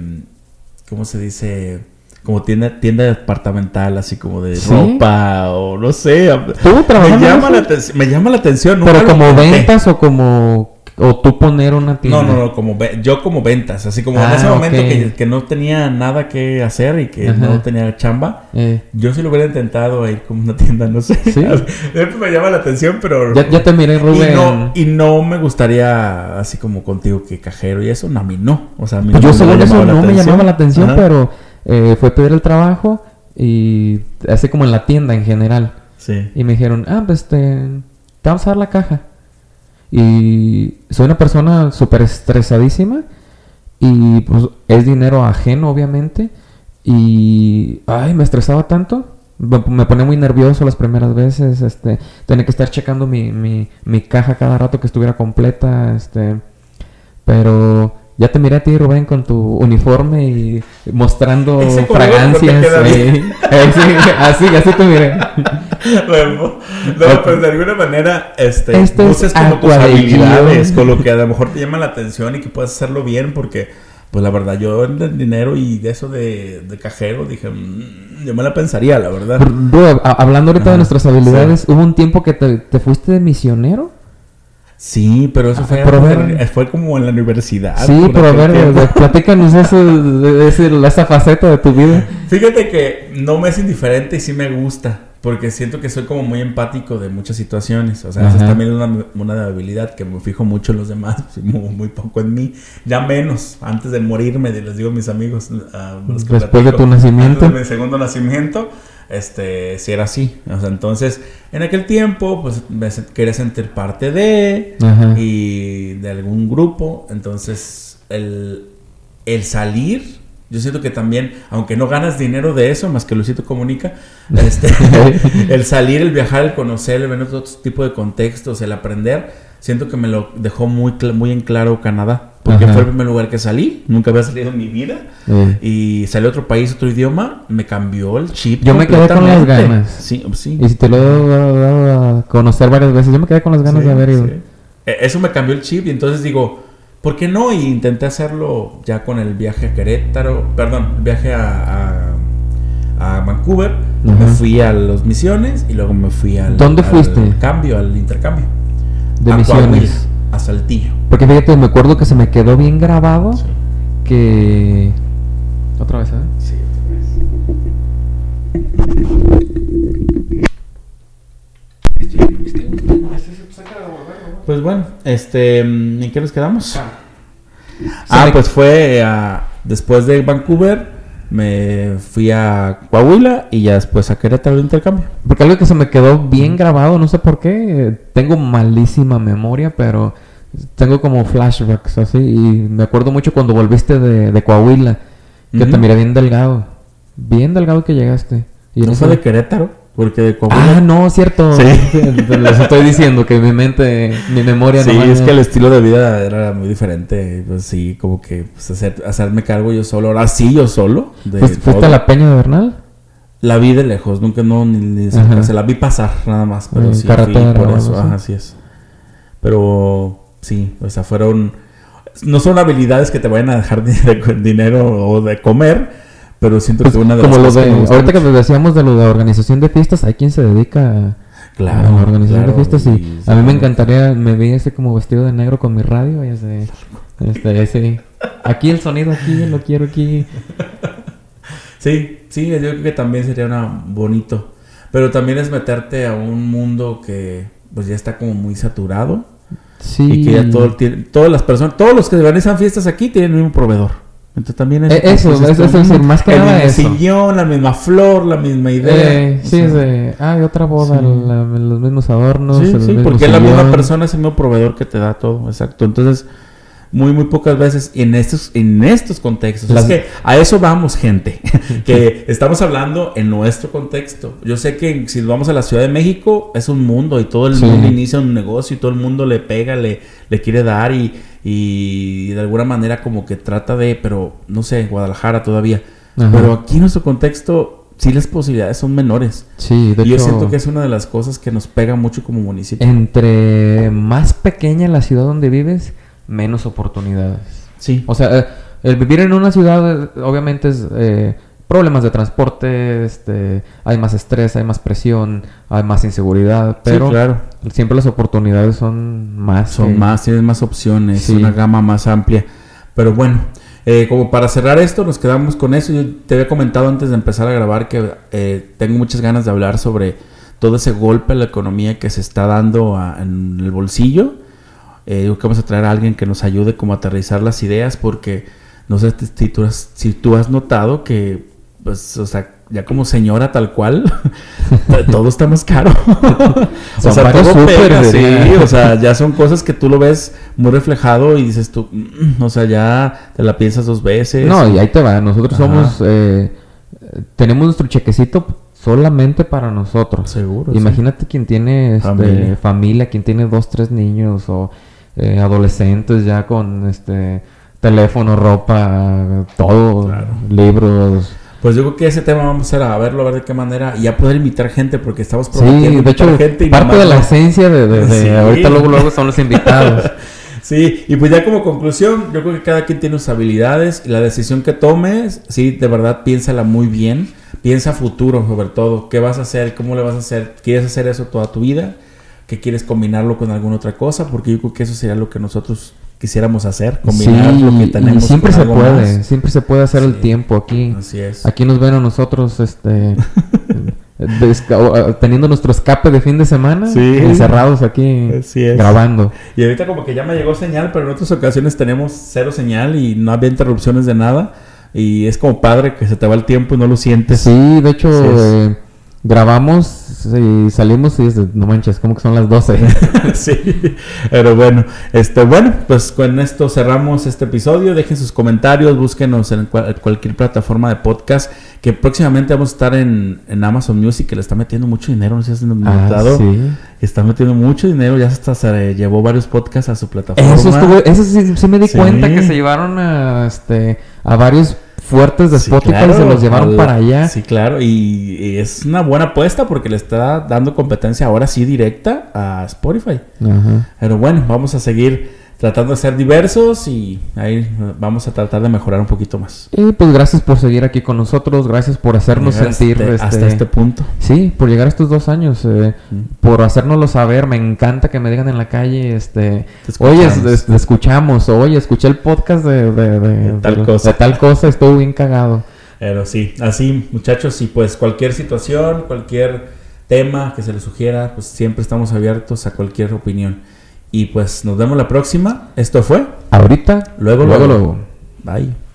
Speaker 2: ¿cómo se dice? Como tienda, tienda departamental, así como de
Speaker 1: ¿Sí?
Speaker 2: ropa o no sé.
Speaker 1: ¿Tú
Speaker 2: Me llama, la me llama la atención.
Speaker 1: Pero como ventas o como... O tú poner una tienda.
Speaker 2: No, no, no, como yo como ventas, así como en
Speaker 1: Ah,
Speaker 2: ese momento que, que no tenía nada que hacer y que
Speaker 1: Ajá.
Speaker 2: no tenía chamba,
Speaker 1: Eh,
Speaker 2: yo sí lo hubiera intentado ahí como una tienda, no sé.
Speaker 1: ¿Sí?
Speaker 2: Me llama la atención, pero...
Speaker 1: ya, ya te miré, Rubén.
Speaker 2: y, no, y no me gustaría así como contigo que cajero y eso, no, a mí no. O sea, a mí
Speaker 1: Pues
Speaker 2: no
Speaker 1: yo según eso no me llamaba la atención,
Speaker 2: Ajá.
Speaker 1: pero eh, fue pedir el trabajo y así como en la tienda en general.
Speaker 2: Sí.
Speaker 1: Y me dijeron, ah, pues te, te vamos a dar la caja. Y soy una persona súper estresadísima y pues es dinero ajeno, obviamente. Y, ay, me estresaba tanto. Me, ponía muy nervioso las primeras veces. Este, tenía que estar checando mi, mi, mi caja cada rato que estuviera completa. Este, pero ya te miré a ti, Rubén, con tu uniforme y mostrando fragancias. eh, eh, sí, así, así te miré.
Speaker 2: Bueno, no, pues de alguna manera, este,
Speaker 1: es
Speaker 2: uses como tus habilidades, con lo que a lo mejor te llama la atención y que puedas hacerlo bien, porque, pues la verdad, yo en el dinero y de eso de, de cajero, dije, "Mm, yo me la pensaría, la verdad.
Speaker 1: A- hablando ahorita
Speaker 2: Ajá,
Speaker 1: de nuestras habilidades, ¿hubo un tiempo que te, te fuiste de misionero?
Speaker 2: Sí, pero eso
Speaker 1: Ah,
Speaker 2: fue, fue como en la universidad.
Speaker 1: sí, pero a ver, platícanos eso, ese- esa faceta de tu vida.
Speaker 2: Fíjate que no me es indiferente y sí me gusta. Porque siento que soy como muy empático de muchas situaciones. O sea, esa es también una, una habilidad que me fijo mucho en los demás y muy, muy poco en mí. Ya menos, antes de morirme, les digo a mis amigos.
Speaker 1: Después de tu nacimiento.
Speaker 2: Antes de mi segundo nacimiento, este, si era así. O sea, entonces, en aquel tiempo, pues me quería sentir parte de
Speaker 1: Ajá.
Speaker 2: y de algún grupo. Entonces, el, el salir, yo siento que también, aunque no ganas dinero de eso, más que Luisito comunica, este, el salir, el viajar, el conocer, el ver otro tipo de contextos, el aprender, siento que me lo dejó muy, muy en claro Canadá. Porque
Speaker 1: Ajá.
Speaker 2: fue el primer lugar que salí, nunca había salido en mi vida. Y salí a otro país, otro idioma, me cambió el chip.
Speaker 1: Yo me quedé con las ganas.
Speaker 2: Sí, sí.
Speaker 1: y si te lo he dado, a conocer varias veces, yo me quedé con las ganas
Speaker 2: Sí,
Speaker 1: de haber ido.
Speaker 2: sí. Eh, Eso me cambió el chip y entonces digo, ¿por qué no? Y intenté hacerlo ya con el viaje a Querétaro, perdón, el viaje a, a, a Vancouver.
Speaker 1: Ajá.
Speaker 2: Me fui a los misiones y luego me fui al,
Speaker 1: ¿Dónde
Speaker 2: al
Speaker 1: fuiste?
Speaker 2: cambio, al intercambio.
Speaker 1: De
Speaker 2: a
Speaker 1: misiones.
Speaker 2: Coahuila, a Saltillo.
Speaker 1: Porque fíjate, me acuerdo que se me quedó bien grabado
Speaker 2: Sí.
Speaker 1: que... Otra vez, ¿eh?
Speaker 2: Sí, Pues bueno, este, ¿en qué nos quedamos? Ah,
Speaker 1: me-
Speaker 2: pues fue a- después de Vancouver, me fui a Coahuila y ya después a Querétaro de intercambio.
Speaker 1: Porque algo que se me quedó bien grabado, no sé por qué, tengo malísima memoria, pero tengo como flashbacks así. Y me acuerdo mucho cuando volviste de, de Coahuila, que te miré bien delgado. Bien delgado que llegaste. Y
Speaker 2: no fue de Querétaro, porque Coahuila.
Speaker 1: Ah, no, cierto.
Speaker 2: Sí.
Speaker 1: Les estoy diciendo que mi mente, mi memoria
Speaker 2: Sí,
Speaker 1: no
Speaker 2: es que el estilo de vida era muy diferente. Pues sí, como que pues, hacer- hacerme cargo yo solo. Ahora sí, yo solo. De
Speaker 1: ¿Fuiste, fuiste a la Peña de Bernal?
Speaker 2: La vi de lejos, nunca no ni, ni se la vi pasar nada más, pero
Speaker 1: En
Speaker 2: sí fui por eso,
Speaker 1: así.
Speaker 2: ajá, así es. Pero sí, o sea, fueron no son habilidades que te vayan a dejar de, de- dinero o de comer, Pero siento
Speaker 1: Pues,
Speaker 2: que una de
Speaker 1: como
Speaker 2: las
Speaker 1: lo
Speaker 2: que
Speaker 1: de, ahorita que
Speaker 2: mucho-
Speaker 1: decíamos de lo de organización de fiestas, hay quien se dedica a,
Speaker 2: Claro,
Speaker 1: a la organización
Speaker 2: claro,
Speaker 1: de fiestas y, a mí me encantaría, me vi ese como vestido de negro con mi radio y ese, este, ese, aquí el sonido aquí, lo quiero aquí.
Speaker 2: Sí, sí, yo creo que también sería una bonito. Pero también es meterte a un mundo que pues ya está como muy saturado.
Speaker 1: Sí.
Speaker 2: Y que ya todo, todas las personas, todos los que organizan fiestas aquí tienen el mismo proveedor. Entonces también es...
Speaker 1: Eh, eso,
Speaker 2: pues,
Speaker 1: eso es decir, más que
Speaker 2: el
Speaker 1: nada
Speaker 2: mismo
Speaker 1: eso.
Speaker 2: sillón, la misma flor, la misma idea.
Speaker 1: Eh, sí,
Speaker 2: sea,
Speaker 1: de, ay, otra boda,
Speaker 2: sí.
Speaker 1: la- los mismos adornos.
Speaker 2: Sí,
Speaker 1: el
Speaker 2: sí,
Speaker 1: mismo
Speaker 2: porque es la misma
Speaker 1: sillón.
Speaker 2: persona, es el mismo proveedor que te da todo, exacto. Entonces, muy, muy pocas veces en estos, en estos contextos.
Speaker 1: Las-
Speaker 2: Es que a eso vamos, gente. que estamos hablando en nuestro contexto. Yo sé que si vamos a la Ciudad de México, es un mundo y todo el
Speaker 1: Sí.
Speaker 2: mundo inicia un negocio y todo el mundo le pega, le, le quiere dar y, y de alguna manera como que trata de, pero no sé, Guadalajara todavía.
Speaker 1: Ajá.
Speaker 2: Pero aquí en nuestro contexto, sí las posibilidades son menores.
Speaker 1: Sí, de
Speaker 2: y yo
Speaker 1: hecho,
Speaker 2: siento que es una de las cosas que nos pega mucho como municipio.
Speaker 1: entre más pequeña la ciudad donde vives, menos oportunidades.
Speaker 2: Sí.
Speaker 1: O sea, eh, el vivir en una ciudad, eh, obviamente, es eh, problemas de transporte, este, hay más estrés, hay más presión, hay más inseguridad, pero
Speaker 2: sí, claro.
Speaker 1: siempre las oportunidades son más.
Speaker 2: Son
Speaker 1: que-
Speaker 2: más, tienes más opciones,
Speaker 1: Sí.
Speaker 2: una gama más amplia. Pero bueno, eh, como para cerrar esto, nos quedamos con eso. Yo te había comentado antes de empezar a grabar que eh, tengo muchas ganas de hablar sobre todo ese golpe a la economía que se está dando a- en el bolsillo. Eh, que vamos a traer a alguien que nos ayude como a aterrizar las ideas porque no sé si tú has, si tú has notado que, pues, o sea, ya como señora tal cual, todo está más caro. o sea, todo pega, sí, o sea, ya son cosas que tú lo ves muy reflejado y dices tú, "Mm", o sea, ya te la piensas dos veces.
Speaker 1: No, y ahí te va. Nosotros
Speaker 2: Ajá.
Speaker 1: somos. eh, tenemos nuestro chequecito solamente para nosotros.
Speaker 2: Seguro.
Speaker 1: Imagínate quien tiene este,
Speaker 2: Familia.
Speaker 1: familia. quien tiene dos, tres niños o eh, adolescentes ya con este teléfono, ropa, todo,
Speaker 2: Claro.
Speaker 1: libros.
Speaker 2: Pues yo creo que ese tema vamos a hacer a verlo, a ver de qué manera, y ya poder invitar gente, porque estamos
Speaker 1: Sí,
Speaker 2: prometiendo
Speaker 1: de hecho,
Speaker 2: gente y
Speaker 1: parte de la esencia de, de- de
Speaker 2: Sí.
Speaker 1: ahorita luego luego son los invitados.
Speaker 2: Sí, y pues ya como conclusión, yo creo que cada quien tiene sus habilidades y la decisión que tomes, sí, de verdad piénsala muy bien, piensa futuro sobre todo, qué vas a hacer, cómo le vas a hacer, quieres hacer eso toda tu vida, que quieres combinarlo con alguna otra cosa, porque yo creo que eso sería lo que nosotros quisiéramos hacer, combinar
Speaker 1: Sí,
Speaker 2: lo que
Speaker 1: y
Speaker 2: tenemos.
Speaker 1: siempre
Speaker 2: con
Speaker 1: se
Speaker 2: algo
Speaker 1: puede,
Speaker 2: más.
Speaker 1: siempre se puede hacer el
Speaker 2: Sí.
Speaker 1: tiempo aquí.
Speaker 2: Así es.
Speaker 1: Aquí nos ven a nosotros, este, teniendo nuestro escape de fin de semana,
Speaker 2: Sí.
Speaker 1: encerrados aquí grabando.
Speaker 2: Y ahorita como que ya me llegó señal, pero en otras ocasiones tenemos cero señal y no había interrupciones de nada. Y es como padre que se te va el tiempo y no lo sientes.
Speaker 1: Sí, de hecho, grabamos y salimos y es de, no manches, como que son las 12.
Speaker 2: sí, pero bueno, este, bueno, pues con esto cerramos este episodio. Dejen sus comentarios, búsquenos en cual- cualquier plataforma de podcast. Que próximamente vamos a estar en, en Amazon Music, que le está metiendo mucho dinero. No sé si has
Speaker 1: ah,
Speaker 2: notado.
Speaker 1: sí.
Speaker 2: Está metiendo mucho dinero, ya hasta se llevó varios podcasts a su plataforma.
Speaker 1: Eso, estuvo, eso sí, sí me di
Speaker 2: Sí.
Speaker 1: cuenta que se llevaron a, este, a varios fuertes de
Speaker 2: Sí,
Speaker 1: Spotify
Speaker 2: claro,
Speaker 1: se los llevaron
Speaker 2: al-
Speaker 1: para allá.
Speaker 2: Sí, claro, y, y es una buena apuesta porque le está dando competencia ahora sí directa a Spotify.
Speaker 1: Ajá.
Speaker 2: Pero bueno, vamos a seguir tratando de ser diversos y ahí eh, vamos a tratar de mejorar un poquito más.
Speaker 1: Y pues gracias por seguir aquí con nosotros, gracias por hacernos sentir
Speaker 2: hasta,
Speaker 1: este,
Speaker 2: hasta este punto.
Speaker 1: Sí, por llegar a estos dos años, eh,
Speaker 2: Mm.
Speaker 1: por hacérnoslo saber, me encanta que me digan en la calle, este,
Speaker 2: Te
Speaker 1: oye, es- te escuchamos, oye, escuché el podcast de, de- de-
Speaker 2: De tal cosa.
Speaker 1: de tal cosa, estuvo bien cagado.
Speaker 2: Pero sí, así muchachos, y pues cualquier situación, cualquier tema que se les sugiera, pues siempre estamos abiertos a cualquier opinión. Y pues nos vemos la próxima. Esto fue.
Speaker 1: Ahorita,
Speaker 2: Luego,
Speaker 1: luego,
Speaker 2: luego.
Speaker 1: luego.
Speaker 2: Bye.